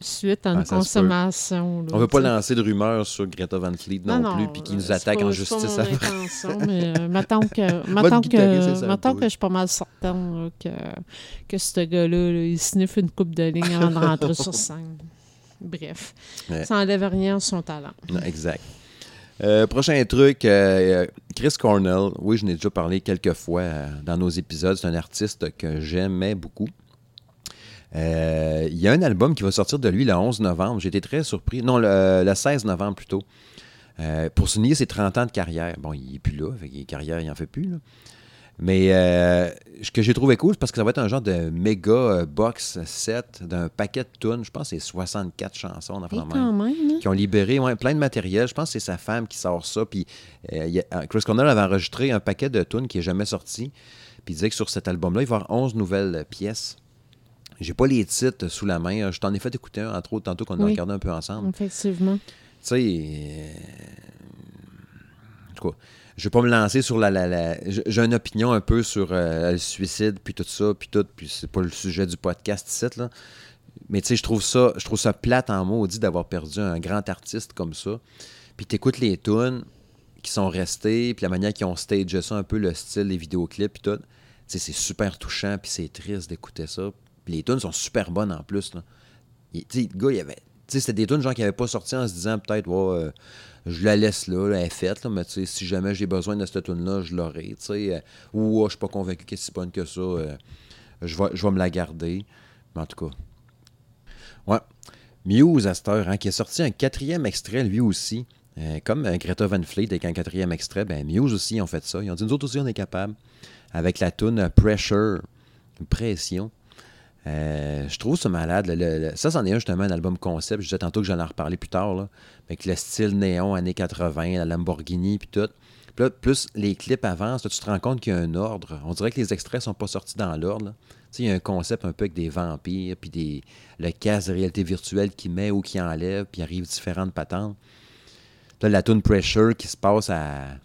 suite à une ah, consommation. on ne veut pas lancer de rumeurs sur Greta Van Fleet non, plus, puis qui nous attaque en justice après. mais euh, maintenant que, maintenant que, que je suis pas mal certain que, que ce gars-là, il sniffe une coupe de ligne avant de rentrer sur scène. Bref, ça n'enlève rien à son talent. exact. Euh, prochain truc, euh, Chris Cornell. Oui, je n'ai déjà parlé quelques fois dans nos épisodes. C'est un artiste que j'aimais beaucoup. Euh, il y a un album qui va sortir de lui le 11 novembre. Été très surpris. Non, le, 16 novembre plutôt. Euh, pour souligner ses 30 ans de carrière. Bon, il n'est plus là, fait carrière, il n'en fait plus. Mais euh, ce que j'ai trouvé cool, c'est parce que ça va être un genre de méga box set d'un paquet de tunes. Je pense que c'est 64 chansons, hein? qui ont libéré plein de matériel. Je pense que c'est sa femme qui sort ça. Puis Chris Cornell avait enregistré un paquet de tunes qui n'est jamais sorti. Puis il disait que sur cet album-là, il va y avoir 11 nouvelles pièces. J'ai pas les titres sous la main. Je t'en ai fait écouter un, entre autres, tantôt qu'on a regardé un peu ensemble. Effectivement. Tu sais, euh... en tout cas, je vais pas me lancer sur la. la, J'ai une opinion un peu sur euh, le suicide, puis tout ça, puis tout, puis c'est pas le sujet du podcast ici, là. Mais tu sais, je trouve ça, je trouve ça plate en maudit d'avoir perdu un grand artiste comme ça. Puis t'écoutes les tunes qui sont restées, puis la manière qu'ils ont stagé ça, un peu le style, les vidéoclips, puis tout. Tu sais, c'est super touchant, puis c'est triste d'écouter ça les tunes sont super bonnes en plus. Le gars, il avait. C'était des tunes gens qui n'avaient pas sorti en se disant peut-être euh, je la laisse là, elle est faite, mais si jamais j'ai besoin de cette tune-là, je l'aurai. Euh, ou oh, suis pas convaincu qu'elle est si bonne que ça, euh, je, vais, me la garder. Mais en tout cas. Ouais. Muse à hein, qui a sorti un quatrième extrait lui aussi. comme Greta Van Fleet avec un quatrième extrait, ben Muse aussi ont fait ça. Ils ont dit nous autres aussi on est capable. Avec la tune Pressure, pression. Euh, je trouve ça malade. ça, c'en est un justement, un album concept. Je disais tantôt que j'en ai reparler plus tard. Là, avec le style néon années 80, la Lamborghini, puis tout. Puis plus les clips avancent, tu te rends compte qu'il y a un ordre. On dirait que les extraits sont pas sortis dans l'ordre. Il y a un concept un peu avec des vampires, puis des, le casque de réalité virtuelle qui met ou qui enlève, puis arrive différentes patentes. Là, la tune Pressure qui se passe à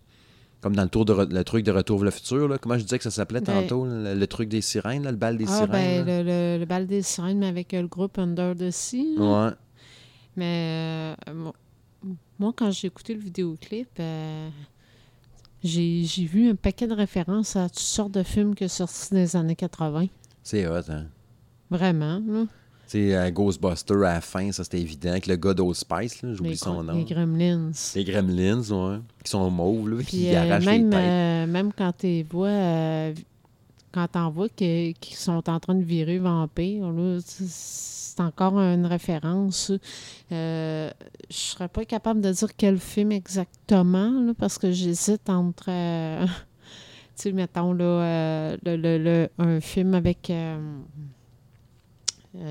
comme dans le, tour de le truc de Retour vers le futur, là. comment je disais que ça s'appelait ben, tantôt, le, truc des sirènes, le bal des ah, sirènes. Ben, le, le, bal des sirènes, mais avec le groupe Under the Sea. Ouais. Mais euh, moi, quand j'ai écouté le vidéoclip, euh, j'ai vu un paquet de références à toutes sortes de films qui sont sortis dans les années 80. C'est hot, hein? Vraiment, là. Sais, Ghostbuster à la fin, ça c'était évident, avec le gars d'Old Spice, j'oublie son nom. Les Gremlins. Les Gremlins, ouais. Qui sont mauves, là, qui euh, arrachent même, les têtes. Euh, même quand tu vois, euh, quand t'en vois qu'ils sont en train de virer vampire, là, c'est encore une référence. Euh, je serais pas capable de dire quel film exactement, parce que j'hésite entre. Tu sais, mettons, là, euh, le, un film avec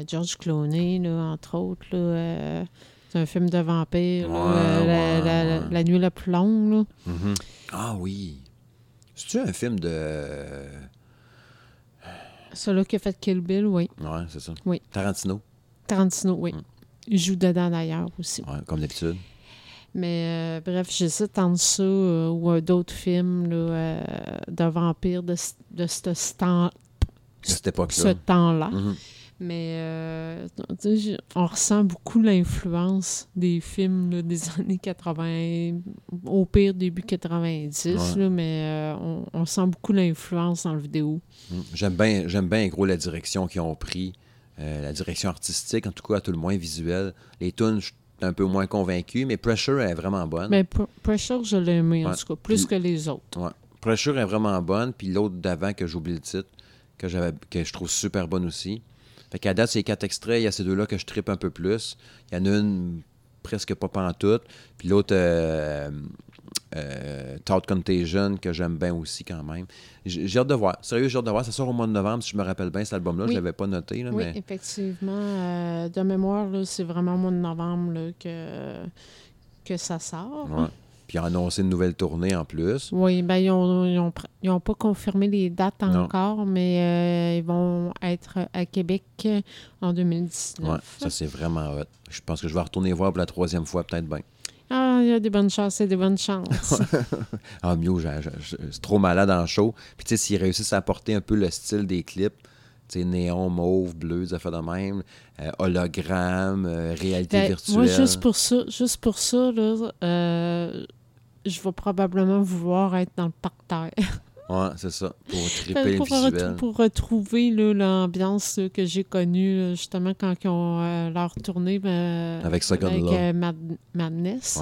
George Clooney, là, entre autres. Là, c'est un film de vampire, la, nuit la plus longue. Mm-hmm. Ah oui. C'est-tu un film de. Celui qui a fait Kill Bill, oui. Oui, c'est ça. Oui. Tarantino. Tarantino, oui. Mm. Il joue dedans d'ailleurs aussi. Ouais, comme d'habitude. Mais euh, bref, j'hésite entre ça euh, ou d'autres films là, euh, de vampires de, de ce temps cette époque-là. Ce temps-là. Mm-hmm. Mais on ressent beaucoup l'influence des films des années 80, au pire début 90, mais on, on, sent beaucoup l'influence dans la vidéo. Mm. J'aime bien, j'aime bien gros la direction qu'ils ont pris. Euh, la direction artistique, en tout cas, à tout le moins visuel. Les tunes, je suis un peu moins convaincu, mais Pressure est vraiment bonne. Mais Pressure, je l'ai aimé, en tout cas, plus que les autres. Ouais. Pressure est vraiment bonne, puis l'autre d'avant, que j'oublie le titre, que, que je trouve super bonne aussi. Fait qu'à date, c'est quatre extraits, il y a ces deux-là que je tripe un peu plus. Il y en a une presque pas pantoute, puis l'autre, euh, euh, Thought Contagion, que j'aime bien aussi quand même. J'ai hâte de voir. Sérieux, j'ai hâte de voir. Ça sort au mois de novembre, si je me rappelle bien, cet album-là. Je ne l'avais pas noté. oui, effectivement. Euh, de mémoire, c'est vraiment au mois de novembre que, que ça sort. Puis ils ont annoncé une nouvelle tournée en plus. Oui, ben ils n'ont ont, pas confirmé les dates encore, mais euh, ils vont être à Québec en 2019. Oui, ça c'est vraiment hot. Je pense que je vais retourner voir pour la troisième fois, peut-être bien. Ah, il y a des bonnes chances, c'est des bonnes chances. ah, mieux, c'est trop malade en show. Puis, tu sais, s'ils réussissent à apporter un peu le style des clips, sais, néon, mauve, bleu, ça fait de même, euh, hologramme, euh, réalité ben, virtuelle. Moi, juste pour ça, juste pour ça, là, euh, je vais probablement vouloir être dans le parterre. Ouais, c'est ça. Pour triper pour, visuel. pour retrouver l'ambiance que j'ai connue justement quand ils ont leur tournée ben, avec, avec Madness.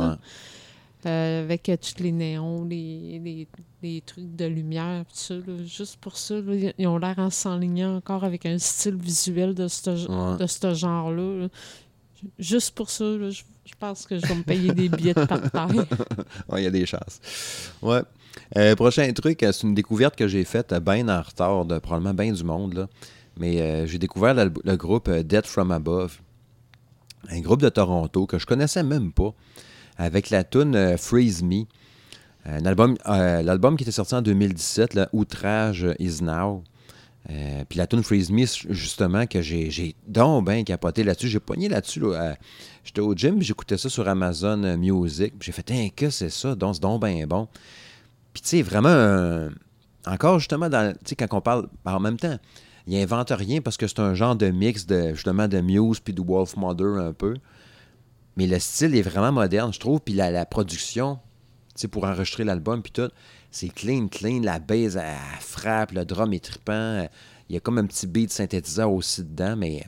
Euh, avec tous les néons, les, les, trucs de lumière, tout ça. juste pour ça, ils ont l'air en s'enlignant encore avec un style visuel de ce de ce genre-là. Juste pour ça, je, pense que je vais me payer des billets de partage. il y a des chances. Ouais. Euh, prochain truc, euh, c'est une découverte que j'ai faite bien en retard de probablement bien du monde. Là. Mais j'ai découvert le, groupe Dead From Above. Un groupe de Toronto que je connaissais même pas. Avec la tune Freeze Me. Album, l'album qui était sorti en 2017, là, Outrage Is Now. puis la tune Freeze Me, justement, que j'ai, donc bien capoté là-dessus. J'ai pogné là-dessus. j'étais au gym, j'écoutais ça sur Amazon Music. J'ai fait, un que c'est ça? Donc, c'est donc bien bon. Puis, tu sais, vraiment, encore justement, dans, quand on parle, en même temps, il n'invente rien parce que c'est un genre de mix de, justement, de Muse puis de Wolf Mother un peu. Mais le style est vraiment moderne, je trouve. Puis la, la production, tu sais, pour enregistrer l'album, puis tout, c'est clean, clean. La bass, elle, frappe, le drum est trippant. Il y a comme un petit beat synthétiseur aussi dedans, mais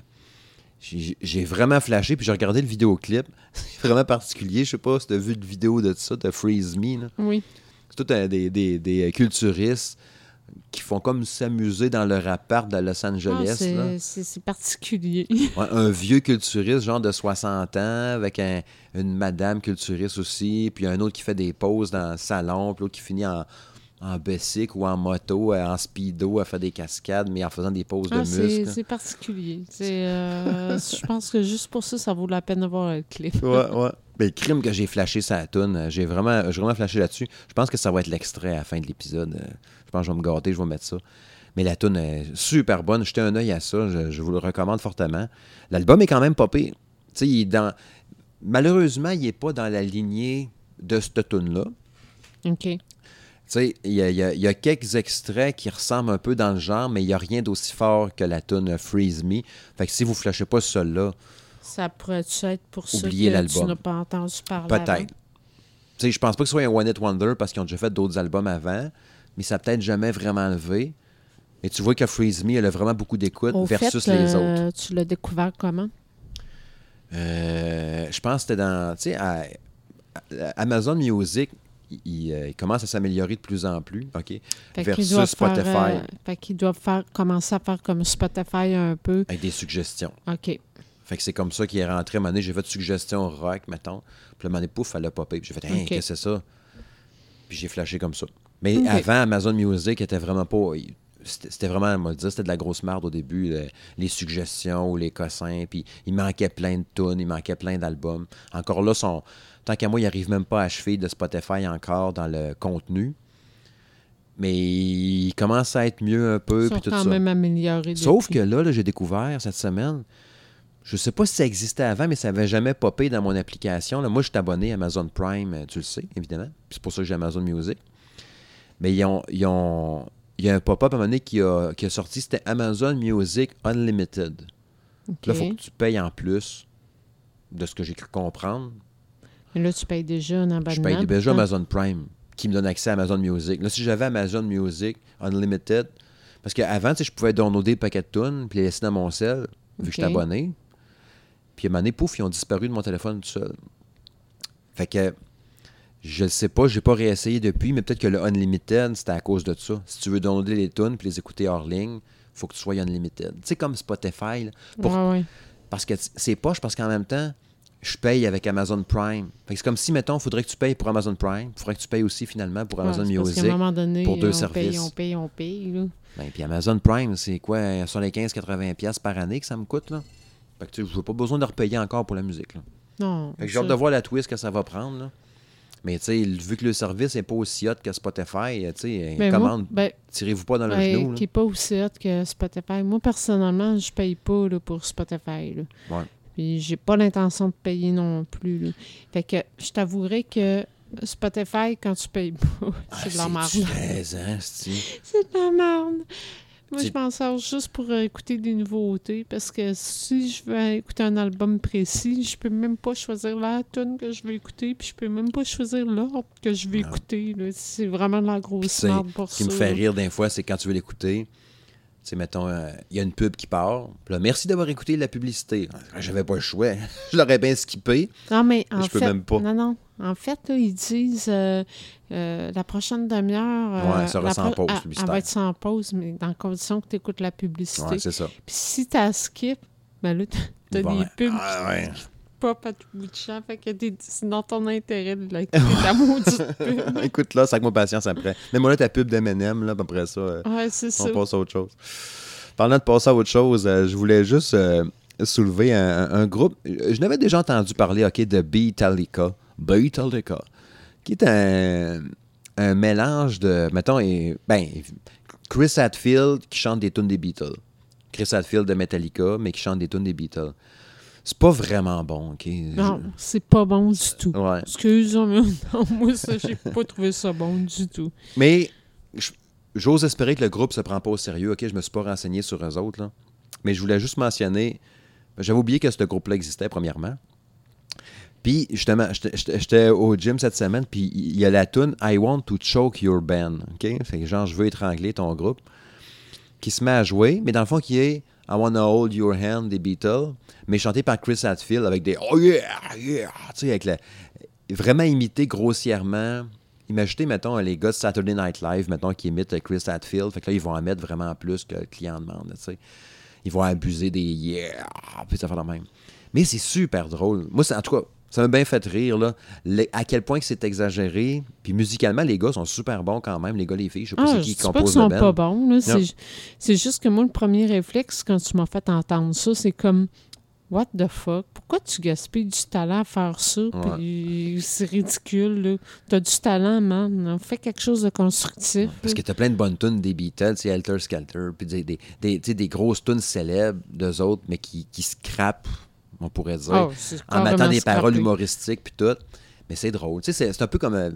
j'ai vraiment flashé, puis j'ai regardé le vidéoclip. C'est vraiment particulier. Je sais pas si tu as vu de vidéo de ça, de Freeze Me. Là. Oui. C'est tout des, des, des, culturistes qui font comme s'amuser dans leur appart de Los Angeles. Ah, c'est particulier. un vieux culturiste, genre de 60 ans, avec une madame culturiste aussi, puis un autre qui fait des pauses dans le salon, puis l'autre qui finit en, en bicycle ou en moto, euh, en speedo, à faire des cascades, mais en faisant des pauses de ah, muscles. C'est particulier. Euh, je pense que juste pour ça, ça vaut la peine de voir le clip. ouais, ouais. Mais le crime que j'ai flashé sa tune, j'ai vraiment, vraiment flashé là-dessus. Je pense que ça va être l'extrait à la fin de l'épisode. Je pense que je vais me gâter, je vais mettre ça. Mais la tune est super bonne. Jetez un œil à ça. Je, vous le recommande fortement. L'album est quand même pas pire. Il dans... Malheureusement, il n'est pas dans la lignée de cette tune-là. OK. Il y, y, a quelques extraits qui ressemblent un peu dans le genre, mais il n'y a rien d'aussi fort que la tune Freeze Me. Fait que si vous ne flashez pas celle-là, Ça pourrait être pour ça que tu n'as pas entendu parler Peut-être. Je pense pas que ce soit un One It Wonder parce qu'ils ont déjà fait d'autres albums avant, mais ça n'a peut-être jamais vraiment levé. Et tu vois que Freeze Me, elle a vraiment beaucoup d'écoute versus les euh, autres. Tu l'as découvert comment? Euh, je pense que c'était dans. Tu sais, Amazon Music, euh, il, commence à s'améliorer de plus en plus, OK? versus Spotify. Faire, fait qu'il doit faire, commencer à faire comme Spotify un peu. Avec des suggestions. OK. Fait que c'est comme ça qu'il est rentré. À un moment donné, j'ai fait de suggestions rock, mettons. Puis le moment donné, pouf, elle a popé. Puis j'ai fait, hein, qu'est-ce que c'est ça? Puis j'ai flashé comme ça. Mais avant, Amazon Music était vraiment pas c'était vraiment, moi, dire, c'était de la grosse merde au début, les suggestions ou les cossins, puis il manquait plein de tunes, il manquait plein d'albums. Encore là, son, tant qu'à moi, il n'arrive même pas à achever de Spotify encore dans le contenu. Mais il commence à être mieux un peu. Puis tout quand même amélioré. Sauf que là, j'ai découvert cette semaine, je sais pas si ça existait avant, mais ça n'avait jamais popé dans mon application. Là, moi, je suis abonné à Amazon Prime, tu le sais, évidemment. C'est pour ça que j'ai Amazon Music. Mais ils ont, ils ont il y a un pop-up à un moment donné qui a, qui a sorti, c'était Amazon Music Unlimited. Là, il faut que tu payes en plus de ce que j'ai cru comprendre. Mais là, tu payes déjà un abonnement. Je paye déjà Amazon Prime qui me donne accès à Amazon Music. Là, si j'avais Amazon Music Unlimited, parce qu'avant, je pouvais downloader le paquet de tunes puis les laisser dans mon sel, vu que je suis abonné. Puis à un moment donné, pouf, ils ont disparu de mon téléphone tout seul. Fait que je ne sais pas, j'ai pas réessayé depuis, mais peut-être que le Unlimited, c'était à cause de ça. Si tu veux downloader les tunes puis les écouter hors ligne, il faut que tu sois Unlimited. Tu sais, comme Spotify. Parce que c'est poche, parce qu'en même temps, je paye avec Amazon Prime. c'est comme si, mettons, il faudrait que tu payes pour Amazon Prime. Il faudrait que tu payes aussi, finalement, pour Amazon Music. pour deux services. on paye, on paye. Ben, puis Amazon Prime, c'est quoi? Sur les 15-80$ par année que ça me coûte, là? Fait que, je n'ai pas besoin de repayer encore pour la musique, là. Non. j'ai hâte de voir la twist que ça va prendre, là. Mais tu sais, vu que le service n'est pas aussi hot que Spotify, tu sais, ben, commande, ben, tirez-vous pas dans le ben, genou. Qui n'est pas aussi hot que Spotify. Moi, personnellement, je paye pas là, pour Spotify. Là. Ouais. Puis j'ai pas l'intention de payer non plus. Là. Fait que je t'avouerai que Spotify, quand tu payes pas, c'est de la ah, merde. Hein, c'est de la merde. Moi, je m'en sors juste pour euh, écouter des nouveautés parce que si je veux écouter un album précis, je peux même pas choisir la tune que je veux écouter, puis je peux même pas choisir l'ordre que je veux écouter. C'est vraiment de la grosse merde pour ça. Ce qui me fait rire des fois, c'est quand tu veux l'écouter, sais, mettons, euh, il y a une pub qui part. Là, merci d'avoir écouté la publicité. J'avais pas le choix. je l'aurais bien skippé. Non, mais en je fait, peux même pas. Non, non. En fait, ils disent euh, euh, la prochaine demi-heure. ouais, ça va sans pause. Elle, va être sans pause, mais dans condition que tu écoutes la publicité. Ouais, c'est ça. Puis si tu as skip, ben là, tu as des pubs. Ah, ouais pop de champ. Fait que c'est dans ton intérêt de l'écouter, ta maudite pub. Écoute, là, c'est avec moi patience après. Mais moi, là, ta pub d'M&M, là, après ça, euh, ouais, on passe à autre chose. Parlant de passer à autre chose, euh, je voulais juste euh, soulever un, groupe. Je n'avais déjà entendu parler, OK, de Beatallica. Beatallica. Qui est un, un mélange de, mettons, et, ben, Chris Hadfield qui chante des tunes des Beatles. Chris Hadfield de Metallica, mais qui chante des tunes des Beatles. C'est pas vraiment bon, OK? Non, c'est pas bon du tout. Ouais. Excuse-moi, moi, ça, j'ai pas trouvé ça bon du tout. Mais j'ose espérer que le groupe se prend pas au sérieux, OK? Je me suis pas renseigné sur eux autres, là. Mais je voulais juste mentionner... J'avais oublié que ce groupe-là existait, premièrement. Puis, justement, j'étais au gym cette semaine, puis il y a la tune I Want to Choke Your Band. OK? Fait que genre, je veux étrangler ton groupe. Qui se met à jouer, mais dans le fond, qui est I Wanna Hold Your Hand des Beatles, mais chanté par Chris Hadfield avec des Oh yeah, yeah, tu sais, avec la, vraiment imité grossièrement. Imaginez, mettons, les gars de Saturday Night Live, mettons, qui imitent Chris Hadfield. Fait que là, ils vont en mettre vraiment plus que le client demande, tu sais. Ils vont abuser des yeah, puis ça fait la même. Mais c'est super drôle. Moi, en tout cas, ça m'a bien fait rire, là. à quel point que c'est exagéré. Puis musicalement, les gars sont super bons quand même, les gars, les filles. Je sais pas ah, qui composent pas qu'ils sont pas bons, C'est juste que moi, le premier réflexe, quand tu m'as fait entendre ça, c'est comme... What the fuck? Pourquoi tu gaspilles du talent à faire ça? C'est ridicule, là. T'as du talent, man. Fais quelque chose de constructif. Parce que t'as plein de bonnes tunes des Beatles, c'est Alter Skelter, puis des, des, des, des, grosses tunes célèbres d'eux autres, mais qui, qui scrapent on pourrait dire, oh, en mettant des paroles humoristiques puis tout. Mais c'est drôle. c'est un peu comme. Euh,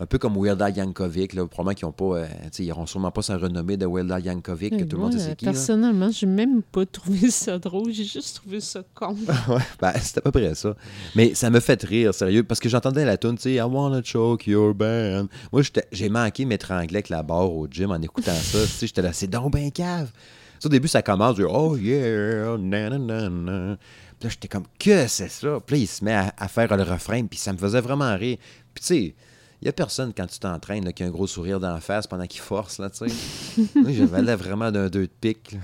un peu comme Weird Al Yankovic, là, probablement qu'ils n'ont pas, euh, ils n'auront sûrement pas sa renommée de Weird Al Yankovic, que tout le monde sait qui. Personnellement, j'ai même pas trouvé ça drôle, j'ai juste trouvé ça con. ouais, ben, c'est à peu près ça. Mais ça me fait rire, sérieux, parce que j'entendais la tune, tu sais, I wanna choke your band. Moi, j'ai manqué m'étrangler avec la barre au gym en écoutant ça. J'étais là, c'est donc ben cave. au début, ça commence, oh yeah, nanana. Puis là, j'étais comme, que c'est ça? Puis là, il se met à, à faire le refrain, puis ça me faisait vraiment rire. Puis tu sais, il n'y a personne, quand tu t'entraînes, qui a un gros sourire dans la face pendant qu'il force, là, tu sais. je valais vraiment d'un deux de pique.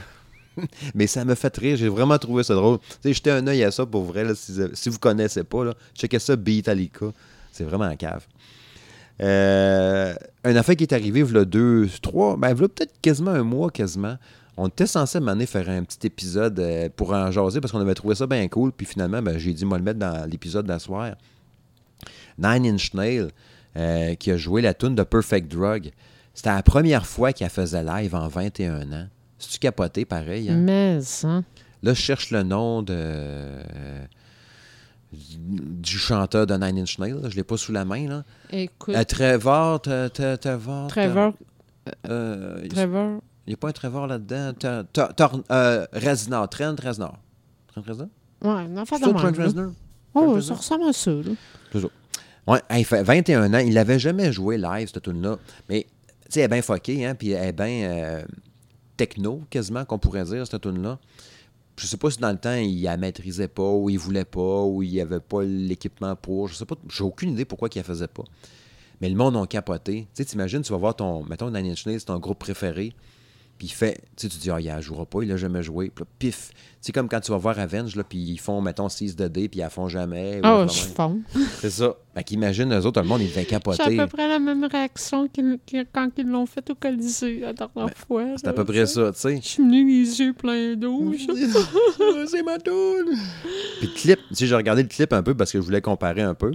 Mais ça me fait rire. J'ai vraiment trouvé ça drôle. Tu sais, un œil à ça pour vrai, là, si, si, vous connaissez pas, là, checkez ça, Beatalika. C'est vraiment un cave. Euh, un affaire qui est arrivé, il y a deux, trois, ben, il y a peut-être quasiment un mois, quasiment. On était censé m'amener faire un petit épisode euh, pour en jaser parce qu'on avait trouvé ça bien cool. Puis finalement, ben, j'ai dit, moi, le mettre dans l'épisode d'asseoir. Nine Inch Nail. Euh, qui a joué la tune de Perfect Drug. C'était la première fois qu'elle faisait live en 21 ans. C'est-tu capoté, pareil? Hein? Mais, ça. Là, je cherche le nom de euh, du chanteur de Nine Inch Nails. Je ne l'ai pas sous la main. Là. Écoute. Euh, Trevor, Trevor. Trevor. Trevor. Il n'y a pas un Trevor là-dedans? Euh, Reznor. Trent Reznor. Trent Reznor? Ouais, non, pas de Trent Reznor. Oh, ça ressemble à ça. Là. Toujours. Ouais, il fait 21 ans. Il n'avait jamais joué live, cette tune-là. Mais, tu sais, elle est bien fuckée, hein, puis elle est bien euh, techno, quasiment, qu'on pourrait dire, cette tune-là. Je sais pas si dans le temps, il la maîtrisait pas, ou il voulait pas, ou il n'y avait pas l'équipement pour. Je sais pas. J'ai aucune idée pourquoi il la faisait pas. Mais le monde a capoté. Tu sais, t'imagines, tu vas voir ton. Mettons, Daniel Inch c'est ton groupe préféré. Puis il fait, tu sais, tu dis, ah, il ne jouera pas, il n'a jamais joué. Puis là, pif. C'est comme quand tu vas voir Avenge, là, puis ils font, mettons, 6 de D, puis ils la font jamais. Ah, oh, je fonds. C'est ça. Fait qu'imagine, eux autres, le monde, ils devaient capoter. C'est à peu près la même réaction quand ils l'ont fait au Colisée la dernière ben, fois. C'est à peu près ça, tu sais. Je suis venu les yeux pleins d'eau. c'est ma toune. Puis le clip, tu sais, j'ai regardé le clip un peu parce que je voulais comparer un peu.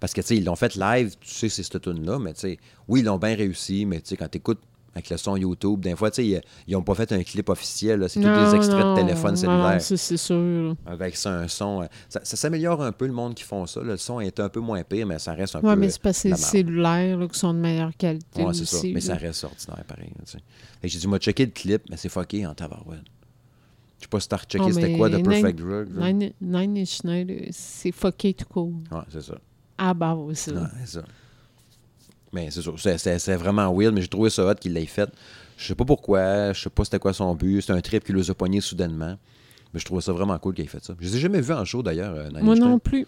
Parce que, tu sais, ils l'ont fait live, tu sais, c'est cette tune-là, mais tu sais, oui, ils l'ont bien réussi, mais tu sais, quand tu écoutes avec le son YouTube. Des fois, tu sais, ils n'ont pas fait un clip officiel. C'est tous des extraits de téléphone cellulaire. c'est sûr. Avec ça, un son. Euh, ça, s'améliore un peu le monde qui font ça. Le son est un peu moins pire, mais ça reste un peu. Oui, mais c'est parce que c'est cellulaire qui sont de meilleure qualité. Oui, c'est ça. Mais ça reste ordinaire pareil. J'ai dit, moi, checker le clip, mais c'est fucké en tabarouette. Je sais pas si t'as rechecké oh, c'était quoi de Perfect Drug. Nine, Nine Inch Nails, c'est fucké tout cool. Ouais, c'est ça. Ah bah aussi. Ouais, c'est ça. Mais c'est sûr, c'est vraiment weird, mais j'ai trouvé ça hot qu'il l'ait fait. Je sais pas pourquoi, je sais pas c'était quoi son but. C'était un trip qui les a poignés soudainement. Mais je trouvais ça vraiment cool qu'il ait fait ça. Je les ai jamais vus en show d'ailleurs. Euh, Moi non plus.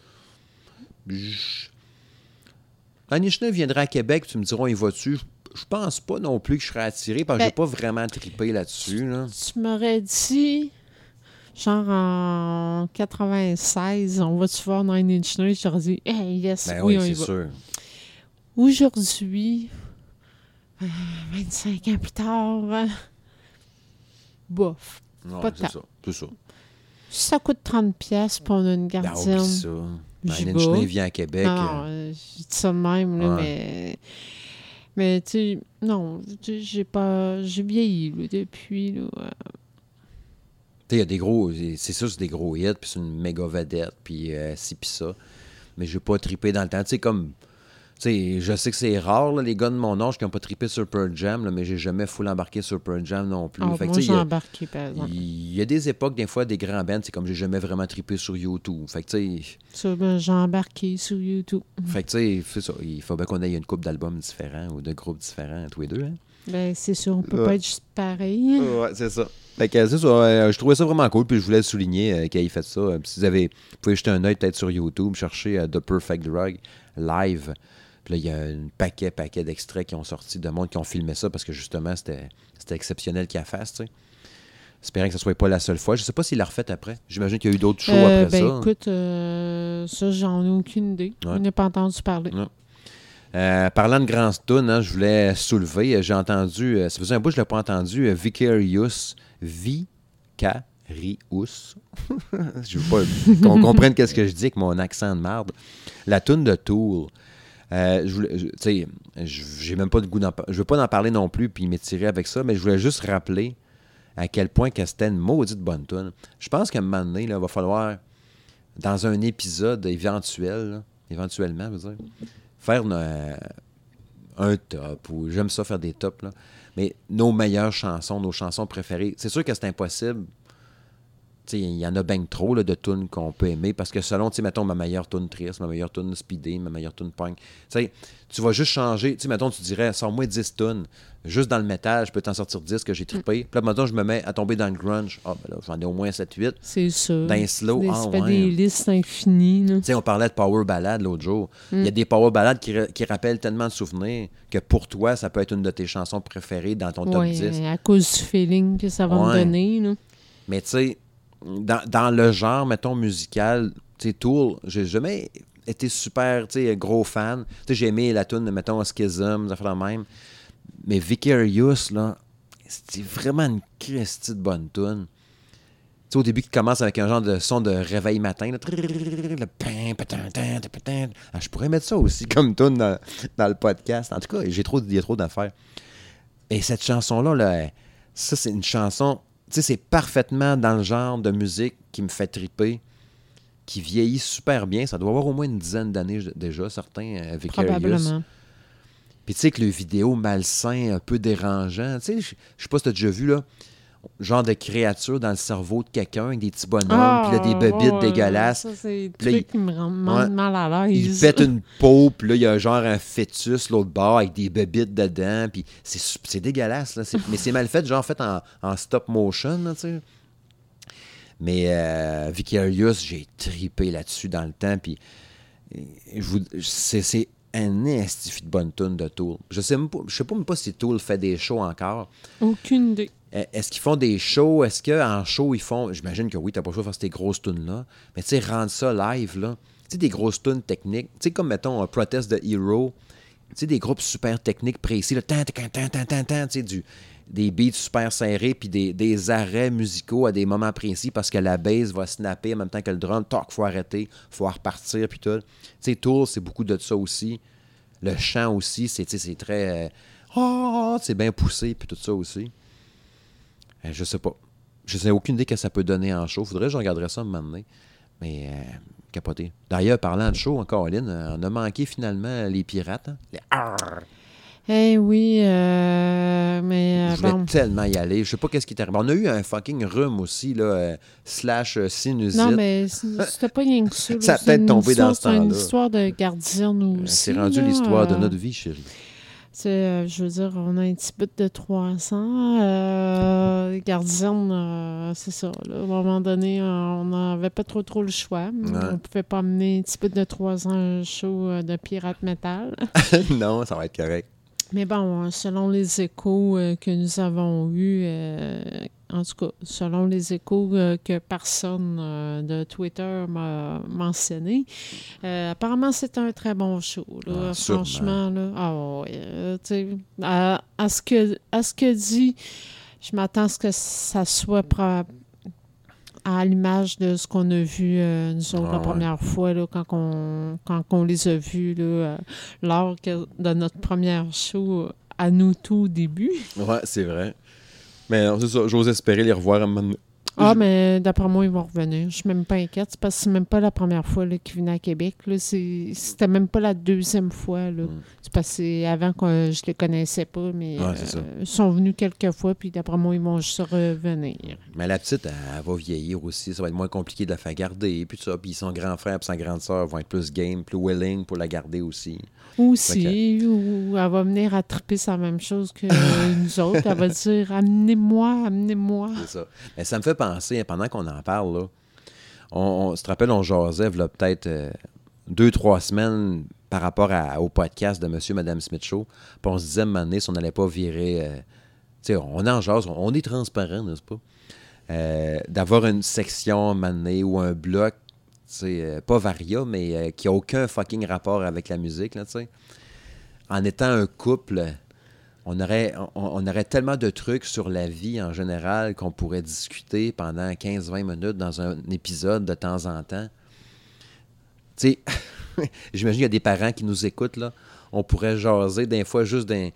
Nine viendrait à Québec, tu me diras, il va-tu? Je pense pas non plus que je serais attiré parce que j'ai ben, pas vraiment trippé là-dessus. Là. Tu m'aurais dit, genre en 96, on va-tu voir Nine Inch Nails? J'aurais dit, hey, yes, ben oui, oui c'est sûr. Aujourd'hui, 25 euh, ans plus tard, euh, bof. pas c'est ça, ça. Ça coûte 30 pièces pour une ben, gardienne. Ben, ça. Ben, vient à Québec. Non, euh. je dis ça de même, là, mais... Mais, tu sais, non, j'ai pas... J'ai vieilli, là, depuis, là. Tu sais, il y a des gros... C'est ça, c'est des gros hits, puis c'est une méga vedette, puis ci, puis ça. Mais je vais pas triper dans le temps. Tu sais, comme je sais que c'est rare, les gars de mon âge qui n'ont pas trippé sur Pearl Jam, là, mais j'ai jamais full embarqué sur Pearl Jam non plus. Oh, moi, j'ai embarqué, par exemple. Il y a des époques, des fois, des grands bands, c'est comme j'ai jamais vraiment trippé sur YouTube. Fait que, ça, ben, j'ai embarqué sur YouTube. Fait que, tu sais, ça. Il faut bien qu'on ait une couple d'albums différents ou de groupes différents, tous les deux. Hein? Ben, c'est sûr, on peut pas être juste pareil. Ouais, c'est ça. Fait que, c'est ça. Euh, je trouvais ça vraiment cool, puis je voulais le souligner euh, qu'il ait fait ça. si vous avez, vous pouvez jeter un œil peut-être sur YouTube, chercher euh, The Perfect Drug live. Puis là, il y a un paquet, paquet d'extraits qui ont sorti de monde qui ont filmé ça parce que justement, c'était exceptionnel qu'il a fait, tu sais. Espérant que ce ne soit pas la seule fois. Je ne sais pas s'il l'a refait après. J'imagine qu'il y a eu d'autres shows euh, après ben, ça. écoute, euh, ça, j'en ai aucune idée. On n'a pas entendu parler. Euh, parlant de Grand Stone, hein, je voulais soulever, j'ai entendu, ça faisait un bout, je ne l'ai pas entendu, Vicarious, Vicarious. je veux pas qu'on comprenne qu'est-ce que je dis avec mon accent de marde. La toune de Tool. Euh, je j'ai même veux pas en parler non plus puis m'étirer avec ça, mais je voulais juste rappeler à quel point que c'était une maudite bonne. Je pense qu'à un moment donné, il va falloir, dans un épisode éventuel, éventuellement, je veux dire, faire un top, ou j'aime ça faire des tops. Mais nos meilleures chansons, nos chansons préférées, c'est sûr que c'est impossible il y en a bien trop là, de tunes qu'on peut aimer parce que selon, mettons, ma meilleure tune triste, ma meilleure tune speedée, ma meilleure tune punk, tu vas juste changer. Tu mettons, tu dirais, sors-moi 10 tunes. Juste dans le métal, je peux t'en sortir 10 que j'ai trippé. Puis là, maintenant, je me mets à tomber dans le grunge. Ah, ben là, j'en ai au moins 7-8. C'est ça. Dans slow, ah, ouais. des listes infinies. Tu sais, on parlait de power ballad l'autre jour. Il y a mm. des power ballades qui, qui, rappellent tellement de souvenirs que pour toi, ça peut être une de tes chansons préférées dans ton top 10. à cause du feeling que ça va me donner. Là. Mais tu sais, dans, le genre, mettons, musical, tu sais, Tool, j'ai jamais été super, tu sais, gros fan. Tu sais, j'ai aimé la tune, mettons, Schism, ça fait la même. Mais Vicarious, là, c'est vraiment une christie de bonne tune. Tu sais, au début, qui commence avec un genre de son de réveil matin. Ah, je pourrais mettre ça aussi comme tune dans, le podcast. En tout cas, j'ai trop, il y a trop d'affaires. Et cette chanson-là, là, ça, c'est une chanson sais, c'est parfaitement dans le genre de musique qui me fait triper, qui vieillit super bien. Ça doit avoir au moins une dizaine d'années déjà, certains avec euh, Probablement. Puis tu sais que le vidéo malsain, un peu dérangeant, tu sais, je sais pas si tu as déjà vu, là, genre de créature dans le cerveau de quelqu'un avec des petits bonhommes, puis là, des ah, bebites dégueulasses. Ça, c'est truc qui me rend mal, à l'aise. Il pète une peau, puis là, il y a genre un fœtus l'autre bord avec des bebites dedans, puis c'est dégueulasse, là. mais c'est mal fait, genre fait en, en stop motion, tu sais. Mais euh, Vicarious, j'ai tripé là-dessus dans le temps, puis c'est un estifi de bonne tune de Tool. Je sais, je sais pas même pas si Tool fait des shows encore. Aucune idée. Euh, est-ce qu'ils font des shows? Est-ce qu'en show, ils font. J'imagine que oui, t'as pas le choix de faire ces grosses tunes-là. Mais tu sais, rendre ça live, là. Tu sais, des grosses tunes techniques. Tu sais, comme mettons un Protest de Hero. Tu sais, des groupes super techniques précis, là. Tan, tan, tan, tan, tan, tan, tu sais, du, des beats super serrés, puis des, des, arrêts musicaux à des moments précis parce que la bass va snapper en même temps que le drum. Toc, faut arrêter, faut repartir, puis tout. Tu sais, Tool, c'est beaucoup de ça aussi. Le chant aussi, c'est très. Euh, oh, c'est bien poussé, puis tout ça aussi. Euh, je sais pas. Je sais aucune idée que ça peut donner en show. Faudrait que je regarderais ça un moment donné. Mais euh, capoté. D'ailleurs, parlant de show, encore, Lynn, euh, on a manqué finalement les pirates. Hein? Les Eh oui, mais Je voulais tellement y aller. Je sais pas qu'est-ce qui est arrivé. On a eu un fucking rhume aussi, là, slash sinusite. Non, mais c'était pas rien que ça. ça a peut-être tombé dans ce temps-là. C'est une histoire de gardienne aussi. C'est rendu l'histoire de notre vie, chérie. Euh, je veux dire, on a un petit bout de 300. Euh, gardienne, euh, c'est ça. à un moment donné, on n'avait pas trop trop le choix. On ne pouvait pas amener un petit bout de 300 show de pirate metal. non, ça va être correct. Mais bon, selon les échos que nous avons eus, en tout cas, selon les échos euh, que personne euh, de Twitter m'a mentionné, euh, apparemment, c'est un très bon show. Ah, franchement, là, ah, à, ce que, à ce que dit, je m'attends à ce que ça soit à l'image de ce qu'on a vu nous autres, la ah, première fois là, quand, on, quand on les a vus là, lors de notre première show à nous tout au début. Ouais, c'est vrai. Mais j'ose espérer les revoir à un moment. Ah, mais d'après moi, ils vont revenir. Je suis même pas inquiète. parce que c'est même pas la première fois qu'ils venaient à Québec. C'était même pas la deuxième fois. Là. Mm. C'est parce que avant que je les connaissais pas, mais euh, ils sont venus quelques fois, puis d'après moi, ils vont juste revenir. Mais la petite, elle, va vieillir aussi. Ça va être moins compliqué de la faire garder. Puis ça. Puis son grand frère et sa grande sœur vont être plus game, plus willing pour la garder aussi. Aussi, ou elle va venir attraper sa même chose que nous autres. Elle va dire Amenez-moi, amenez-moi. C'est ça. Mais ça me fait penser, pendant qu'on en parle, là, on, se rappelle, on jasait peut-être euh, deux, trois semaines par rapport au podcast de Monsieur et Madame Smith Show. Puis on se disait, à si on n'allait pas virer. Euh, tu on en jase, on, est transparent, n'est-ce pas? Euh, d'avoir une section à ou un bloc euh, pas varia, mais euh, qui n'a aucun fucking rapport avec la musique, là, En étant un couple, on aurait, on, aurait tellement de trucs sur la vie en général qu'on pourrait discuter pendant 15-20 minutes dans un épisode de temps en temps. Tu sais, j'imagine qu'il y a des parents qui nous écoutent, là. On pourrait jaser des fois juste des,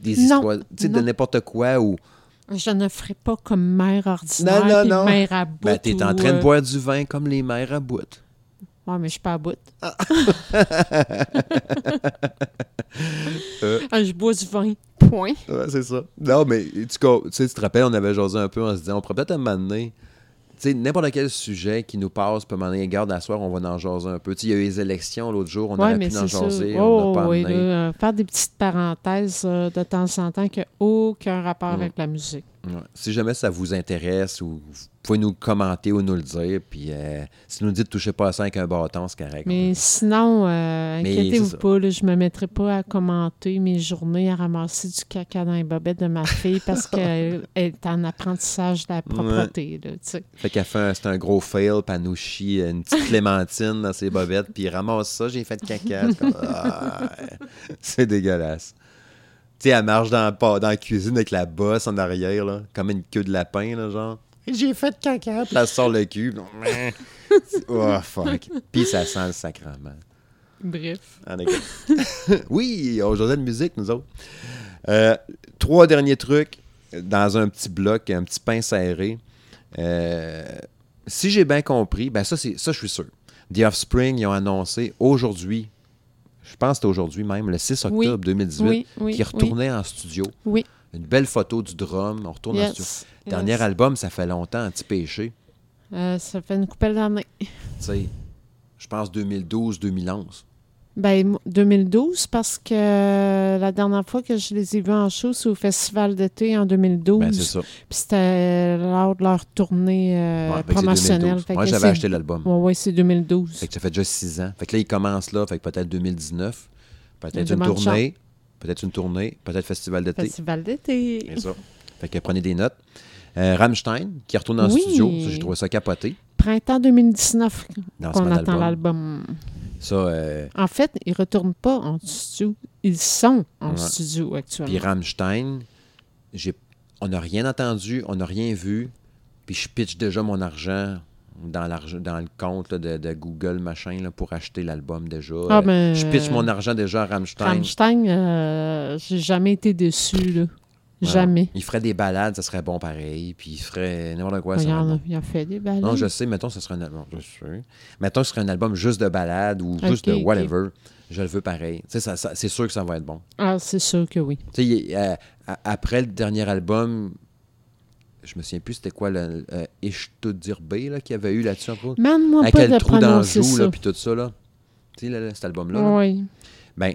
des histoires, de n'importe quoi ou... Je ne ferai pas comme mère ordinaire, non, non, non. mère à bout. Ben, es en train de euh, boire du vin comme les mères à bout. Ouais, mais je suis pas à bout. Ah. Euh. Ah, je bois du vin. Point. Ouais, c'est ça. Non, mais tu, tu te rappelles, on avait jasé un peu en se disant, on pourrait peut-être m'amener sais, n'importe quel sujet qui nous passe, peut m'en garde à soir, on va en jaser un peu. Il y a eu les élections l'autre jour, on aurait pu en jaser, on pas oui, euh, faire des petites parenthèses euh, de temps en temps qui n'ont aucun rapport mm. avec la musique. Si jamais ça vous intéresse ou vous pouvez nous commenter ou nous le dire. Puis euh, si nous dites touchez pas à ça avec un bâton, c'est correct. Mais sinon, euh, inquiétez-vous pas, là, je me mettrai pas à commenter mes journées à ramasser du caca dans les bobettes de ma fille parce qu'elle est en apprentissage de la propreté. fait qu'elle fait c'est un gros fail, puis elle nous chie une petite clémentine dans ses bobettes, puis ramasse ça, j'ai fait de caca. Ah, c'est dégueulasse. Tu sais, elle marche dans, dans la cuisine avec la bosse en arrière, là, comme une queue de lapin, là, genre. J'ai fait caca. Puis elle sort le cul. oh, fuck. Puis ça sent le sacrement. Bref. oui, aujourd'hui de musique, nous autres. Euh, trois derniers trucs dans un petit bloc, un petit pain serré. Euh, si j'ai bien compris, ben ça, c'est ça, je suis sûr. The Offspring, ils ont annoncé aujourd'hui, je pense que c'était aujourd'hui même, le 6 octobre 2018, qu'ils retournaient en studio. Oui. Une belle photo du drum, on retourne en studio. Dernier album, ça fait longtemps, Petit Péché. Euh, ça fait une couple d'années. Tu sais, je pense 2012-2011. Ben, 2012, parce que la dernière fois que je les ai vus en show, c'est au Festival d'été en 2012. Ben, c'est ça. Puis c'était lors de leur tournée euh, promotionnelle. Moi, j'avais acheté l'album. Oui, ouais, c'est 2012. Fait que ça fait déjà six ans. Fait que là, ils commencent là, fait que peut-être 2019. Peut-être une tournée. Peut-être une tournée. Peut-être Festival d'été. Festival d'été. C'est ça. Fait que prenez des notes. Euh, Rammstein, qui retourne en studio. J'ai trouvé ça capoté. Printemps 2019 qu'on attend l'album. Ça, euh, En fait, ils ne retournent pas en studio. Ils sont en studio actuellement. Puis Rammstein, on n'a rien entendu, on n'a rien vu. Puis je pitch déjà mon argent dans, dans le compte de, Google machin là, pour acheter l'album déjà. Ah, ben, je pitch mon argent déjà à Rammstein. Rammstein, euh, j'ai jamais été déçu. Là. Jamais. Il ferait des balades, ça serait bon pareil. Puis il ferait n'importe quoi. Il, en a, il a fait des balades. Non, je sais. Mettons, ce serait un album. Je sais. Mettons, ce serait un album juste de balades ou juste de whatever. Je le veux pareil. Sais, c'est sûr que ça va être bon. Ah, c'est sûr que oui. Euh, après le dernier album, je me souviens plus c'était quoi le euh, Ishtudirbe là qu'il y avait eu là-dessus moi Avec pas le trou d'Anjou puis tout ça là. Tu sais cet album là. Oui. Ben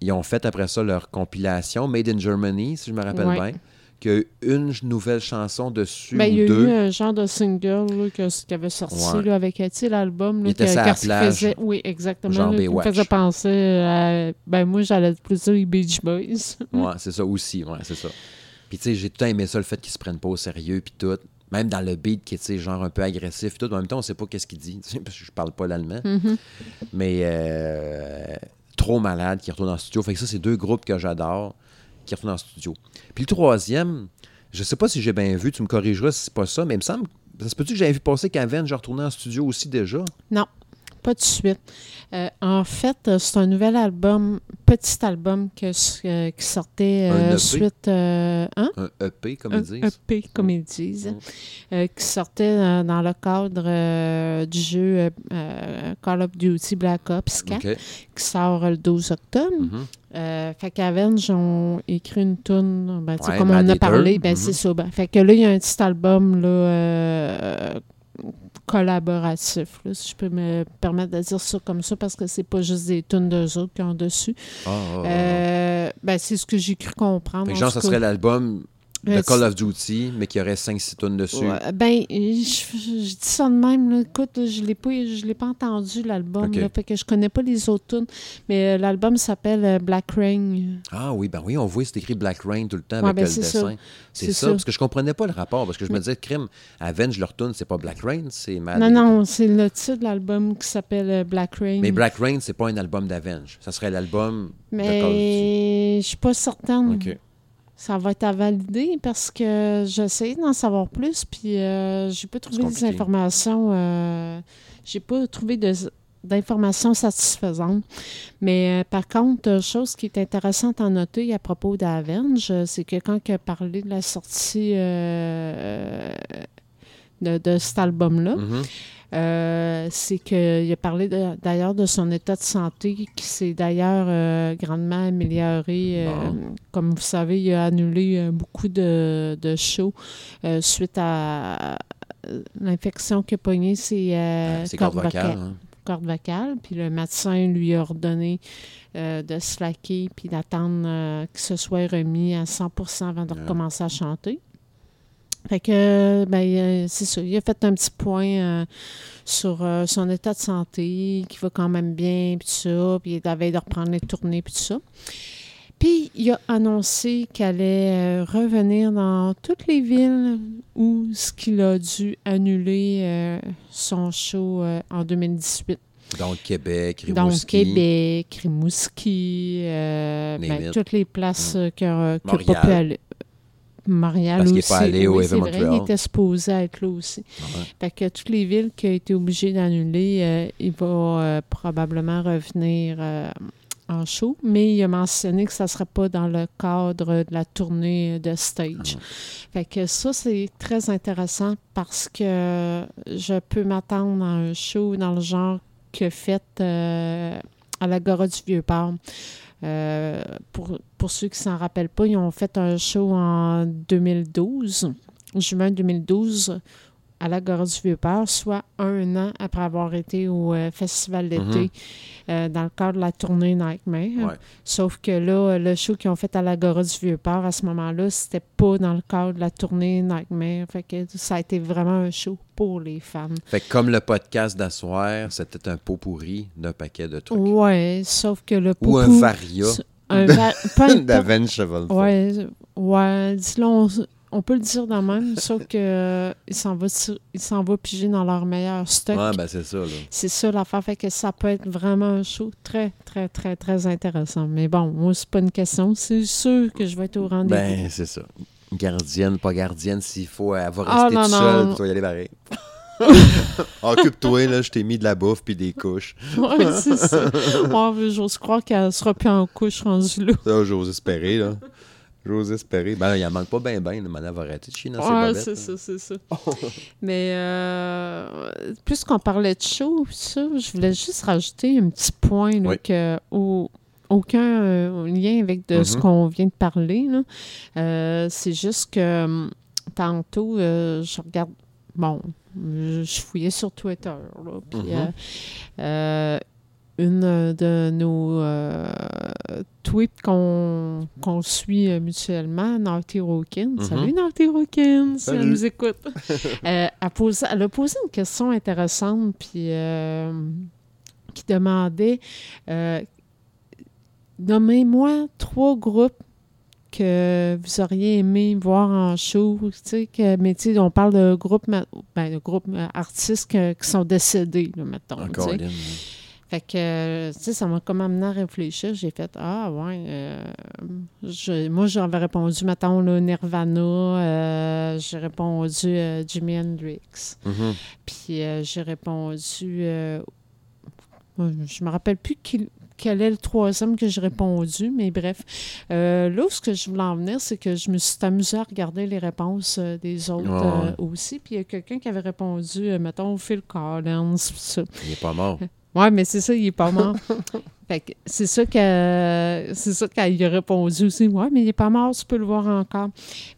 ils ont fait après ça leur compilation Made in Germany, si je me rappelle bien, qu'il y a une nouvelle chanson dessus. Ben, il y a eu un genre de single qui avait sorti avec l'album. Il était la Faisait, oui, exactement. Genre là, me faisait penser à. Ben, moi, j'allais plus dire les Beach Boys. ouais, c'est ça aussi. Ouais, c'est ça. Puis, tu sais, j'ai tout aimé ça, le fait qu'ils se prennent pas au sérieux, puis tout. Même dans le beat qui est, genre un peu agressif, tout. En même temps, on sait pas qu'est-ce qu'il dit, parce que je parle pas l'allemand. Mm-hmm. Mais. Euh, trop malade qui retourne en studio. Fait que ça, c'est deux groupes que j'adore qui retournent en studio. Puis le troisième, je sais pas si j'ai bien vu, tu me corrigeras si c'est pas ça, mais il me semble. Ça se peut-tu que j'avais vu passer qu'Aven, je retournais en studio aussi déjà? Non, pas de suite. Euh, en fait, euh, c'est un nouvel album, petit album que, euh, qui sortait un EP. suite. Hein? Un EP, comme ils disent. Un EP, comme ils disent. qui sortait dans le cadre du jeu Call of Duty Black Ops 4, qui sort le 12 octobre. Mm-hmm. fait qu'Avenge ont écrit une tune, ben, comme on en a parlé, ben, c'est mm-hmm. ça. Ben, fait que là, il y a un petit album là, collaboratif, si je peux me permettre de dire ça comme ça, parce que c'est pas juste des tunes d'eux autres qui ont dessus. Ah, ah, ah. Euh, ben, c'est ce que j'ai cru comprendre. genre, ça serait l'album de Call of Duty, mais qui aurait 5-6 tonnes dessus. ben, je, dis ça de même. Là. Écoute, je l'ai pas, je l'ai pas entendu, l'album. Okay. Fait que je connais pas les autres tunes. Mais euh, l'album s'appelle euh, Black Rain. Ah oui, ben oui, on voit c'est écrit Black Rain tout le temps avec ben, le dessin. C'est ça, parce que je comprenais pas le rapport. Parce que je me disais, crime, Avenge leur tune, c'est pas Black Rain, c'est. Non, non, c'est le titre de l'album qui s'appelle euh, Black Rain. Mais Black Rain, c'est pas un album d'Avenge. Ça serait l'album de Call of Duty. je suis pas certaine. OK ça va être à valider parce que j'essaie d'en savoir plus, puis euh, j'ai pas trouvé des informations. Euh, j'ai pas trouvé d'informations satisfaisantes. Mais euh, par contre, chose qui est intéressante à noter à propos d'Avenge, c'est que quand il a parlé de la sortie de, cet album-là. Mm-hmm. Euh, c'est qu'il a parlé d'ailleurs de, son état de santé qui s'est d'ailleurs euh, grandement amélioré. Euh, comme vous savez, il a annulé beaucoup de, de shows suite à l'infection qu'il a pognée, c'est corde vocale. Hein. Corde vocale. Puis le médecin lui a ordonné de slacker puis d'attendre que ce soit remis à 100% avant de recommencer à chanter. Fait que, ben, c'est ça. Il a fait un petit point euh, sur euh, son état de santé, qui va quand même bien, puis tout ça. Puis il avait de reprendre les tournées, puis tout ça. Puis il a annoncé qu'il allait euh, revenir dans toutes les villes où ce qu'il a dû annuler son show en 2018. Donc Québec, Rimouski. Donc Québec, Rimouski, ben, toutes les places qu'il n'a pas pu aller. Montréal Parce qu'il n'est pas allé au vrai, il était supposé être là aussi. Fait que toutes les villes qui ont été obligées d'annuler, euh, il va euh, probablement revenir euh, en show, mais il a mentionné que ça ne serait pas dans le cadre de la tournée de stage. Ah fait que ça, c'est très intéressant parce que je peux m'attendre à un show dans le genre que fait à l'Agora du Vieux-Port. Euh, pour, pour ceux qui s'en rappellent pas, ils ont fait un show en 2012, juin 2012, à la Gare du Vieux-Port, soit un an après avoir été au euh, Festival d'été mhm. euh, dans le cadre de la tournée Nightmare. Sauf que là, le show qu'ils ont fait à la Gare du Vieux-Port à ce moment-là, c'était pas dans le cadre de la tournée Nightmare. Fait que ça a été vraiment un show pour les fans. Fait que comme le podcast d'asseoir, c'était un pot pourri d'un paquet de trucs. Ouais, sauf que le pot Ou un varia. Un va... Ouais, ouais, dis-le, on peut le dire de même, sauf qu'il euh, s'en va, il s'en va piger dans leur meilleur stock. Ouais, ben c'est ça. Là. C'est ça l'affaire, fait que ça peut être vraiment un show très, très, très, très intéressant. Mais bon, moi, c'est pas une question. C'est sûr que je vais être au rendez-vous. Ben, c'est ça. Gardienne, pas gardienne, s'il faut, avoir va rester ah, toute seule, tu vas y aller pareil. Occupe-toi, là, je t'ai mis de la bouffe puis des couches. oui, c'est ça. j'ose croire qu'elle sera plus en couche rendue là. Ça, j'ose espérer, là. J'ose espérer. Ben, il en manque pas bien, bien. Le va arrêter de chier dans ouais, c'est ça, c'est ça. Mais euh, plus qu'on parlait de show, ça, je voulais juste rajouter un petit point là, que aucun euh, lien avec de ce mm-hmm. qu'on vient de parler. Euh, c'est juste que hum, tantôt, je regarde. Bon, je fouillais sur Twitter. Là, puis, mm-hmm une euh, de nos euh, tweets qu'on suit euh, mutuellement, Naughty Rockin. Mm-hmm. Salut Naughty Rockin, si elle nous écoute. elle, a posé, elle, a posé, une question intéressante puis qui demandait Nommez-moi trois groupes que vous auriez aimé voir en show, tu sais, que, mais tu sais, on parle de groupes, ben, de groupes artistes qui sont décédés, là, mettons. Encore fait que, tu sais, ça m'a comme amené à réfléchir. J'ai fait, ah, ouais. Euh, moi, j'avais répondu, mettons, là, Nirvana. Euh, j'ai répondu euh, Jimi Hendrix. Mm-hmm. Puis j'ai répondu. je me rappelle plus quel est le troisième que j'ai répondu, mais bref. là, ce que je voulais en venir, c'est que je me suis amusée à regarder les réponses des autres aussi. Puis il y a quelqu'un qui avait répondu, mettons, Phil Collins. Ça. Il n'est pas mort. Oui, mais c'est ça, il est pas mort. c'est ça que c'est ça qu'il a répondu aussi. Ouais, mais il est pas mort, tu peux le voir encore.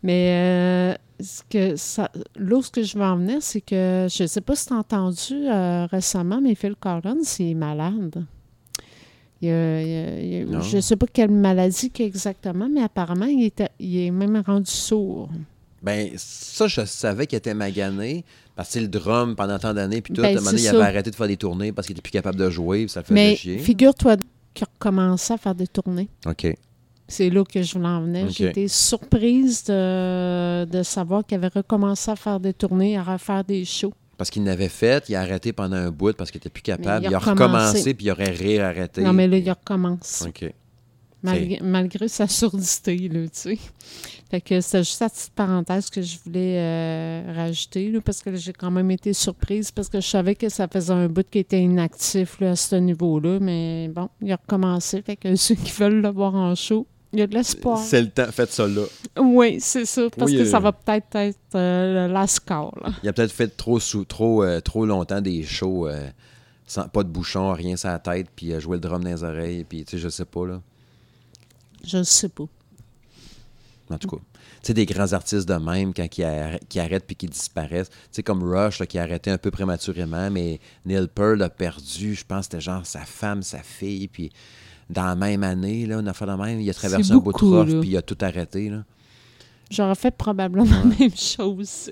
Mais euh, ce que ça, là, ce que je veux en venir, c'est que je ne sais pas si tu as entendu euh, récemment, mais Phil Collins, il est malade. Il je ne sais pas quelle maladie exactement, mais apparemment, il, était, il est même rendu sourd. Ben, ça, je savais qu'il était magané. Parce que le drum pendant tant d'années, puis tout, ben, il avait arrêté de faire des tournées parce qu'il était plus capable de jouer, ça le faisait Mais chier. figure-toi qu'il a recommencé à faire des tournées. OK. C'est là que je voulais en venir. J'étais surprise de, de savoir qu'il avait recommencé à faire des tournées, à refaire des shows. Parce qu'il n'avait fait, il a arrêté pendant un bout parce qu'il n'était plus capable. Il a, recommencé, puis il aurait réarrêté. Non, mais là, il recommence. OK. Malgré, malgré, sa surdité, là, tu sais. Fait que c'était juste la petite parenthèse que je voulais euh, rajouter, là, parce que j'ai quand même été surprise, parce que je savais que ça faisait un bout qui était inactif là, à ce niveau-là, mais bon, il a recommencé. Fait que ceux qui veulent le voir en show, Il y a de l'espoir. C'est le temps. Faites ça là. Oui, c'est ça. Parce que ça va peut-être être, euh, la score. Il a peut-être fait trop, sous, trop, euh, trop longtemps des shows euh, sans pas de bouchon, rien sur la tête, puis jouer le drum dans les oreilles, puis tu sais, je sais pas. là. Je sais pas. En tout cas. Tu sais, des grands artistes de même, quand qui, arrêtent puis qui disparaissent. Tu sais, comme Rush, qui a arrêté un peu prématurément, mais Neil Pearl a perdu, je pense, c'était genre sa femme, sa fille, puis dans la même année, là, a fait de même, il a traversé un bout de rough, puis il a tout arrêté, là. J'aurais fait probablement la même chose.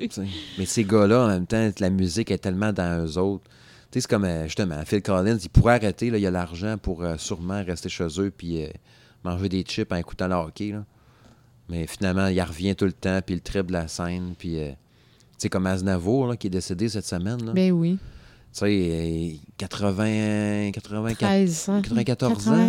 Mais ces gars-là, en même temps, la musique est tellement dans eux autres. Tu sais, c'est comme, euh, justement, Phil Collins, il pourrait arrêter, là, il a l'argent pour euh, sûrement rester chez eux puis euh, manger des chips en écoutant le hockey, là. Mais finalement, il revient tout le temps, puis il triple la scène, puis... tu sais, comme Aznavour, là, qui est décédé cette semaine, là. Ben oui. Tu sais, 80, 94 ans.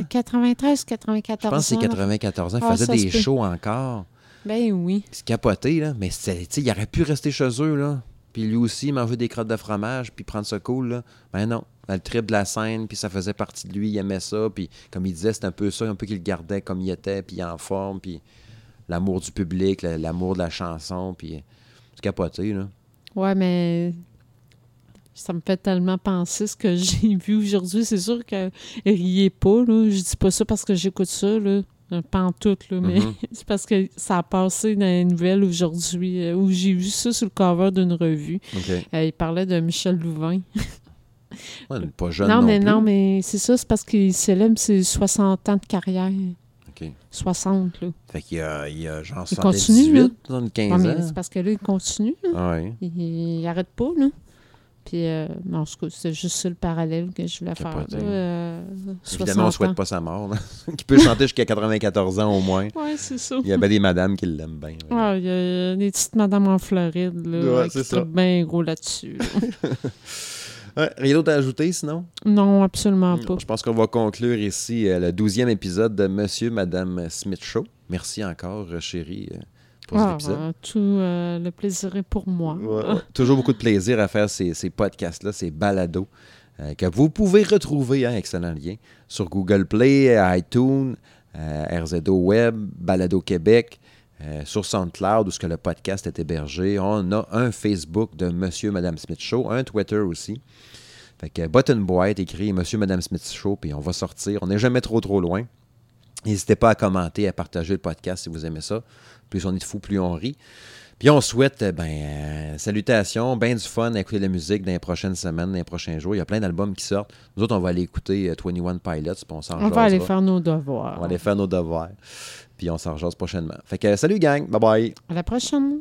93, 94 Je pense que c'est 94 ans. Il ah, faisait des shows encore. Ben oui. C'est capoté, là. Mais il aurait pu rester chez eux, là. Puis lui aussi, manger des crottes de fromage, puis prendre ça cool, là. Ben non. Le trip de la scène, puis ça faisait partie de lui, il aimait ça. Puis comme il disait, c'était un peu ça, un peu qu'il gardait comme il était, puis en forme, puis l'amour du public, l'amour de la chanson, puis c'est capoté, là. Ouais, mais ça me fait tellement penser ce que j'ai vu aujourd'hui. C'est sûr qu'elle riait pas, là. Je dis pas ça parce que j'écoute ça, là. Pas en tout, là, mais mm-hmm. c'est parce que ça a passé dans les nouvelles aujourd'hui, euh, où j'ai vu ça sur le cover d'une revue. Euh, il parlait de Michel Louvain. ouais, pas jeune. Non, mais non, mais c'est ça, c'est parce qu'il célèbre ses 60 ans de carrière. 60, là. Fait qu'il y a, il y a genre 78, dans 15 ans. C'est parce que là, il continue. Ah il, il, arrête pas, là. Puis, euh, non, c'est juste ça le parallèle que je voulais faire. Euh, Évidemment, on ne souhaite pas sa mort. Qui peut chanter jusqu'à 94 ans au moins. Oui, c'est ça. Il y avait des madames qui l'aiment bien. Ah, il y a des petites madames en Floride là, qui sont bien gros là-dessus. rien d'autre à ajouter sinon? Non, absolument pas. Je pense qu'on va conclure ici euh, le douzième épisode de Monsieur, Madame Smith Show. Merci encore, chérie ah, tout euh, le plaisir est pour moi. toujours beaucoup de plaisir à faire ces, podcasts-là, ces balados, euh, que vous pouvez retrouver, hein, excellent lien, sur Google Play, iTunes, euh, RZO Web, Balado Québec, sur SoundCloud, où ce que le podcast est hébergé. On a un Facebook de Monsieur Madame Smith Show, un Twitter aussi. Fait que button boîte écrit Monsieur Madame Smith Show, puis on va sortir. On n'est jamais trop trop loin. N'hésitez pas à commenter, à partager le podcast si vous aimez ça. Plus on est de fou, plus on rit. Puis on souhaite, ben, euh, salutations, bien du fun à écouter la musique dans les prochaines semaines, dans les prochains jours. Il y a plein d'albums qui sortent. Nous autres, on va aller écouter 21 euh, Pilots, puis on s'en On va aller faire nos devoirs. On va aller faire nos devoirs. Puis on s'en prochainement. Fait que salut gang, bye bye. À la prochaine.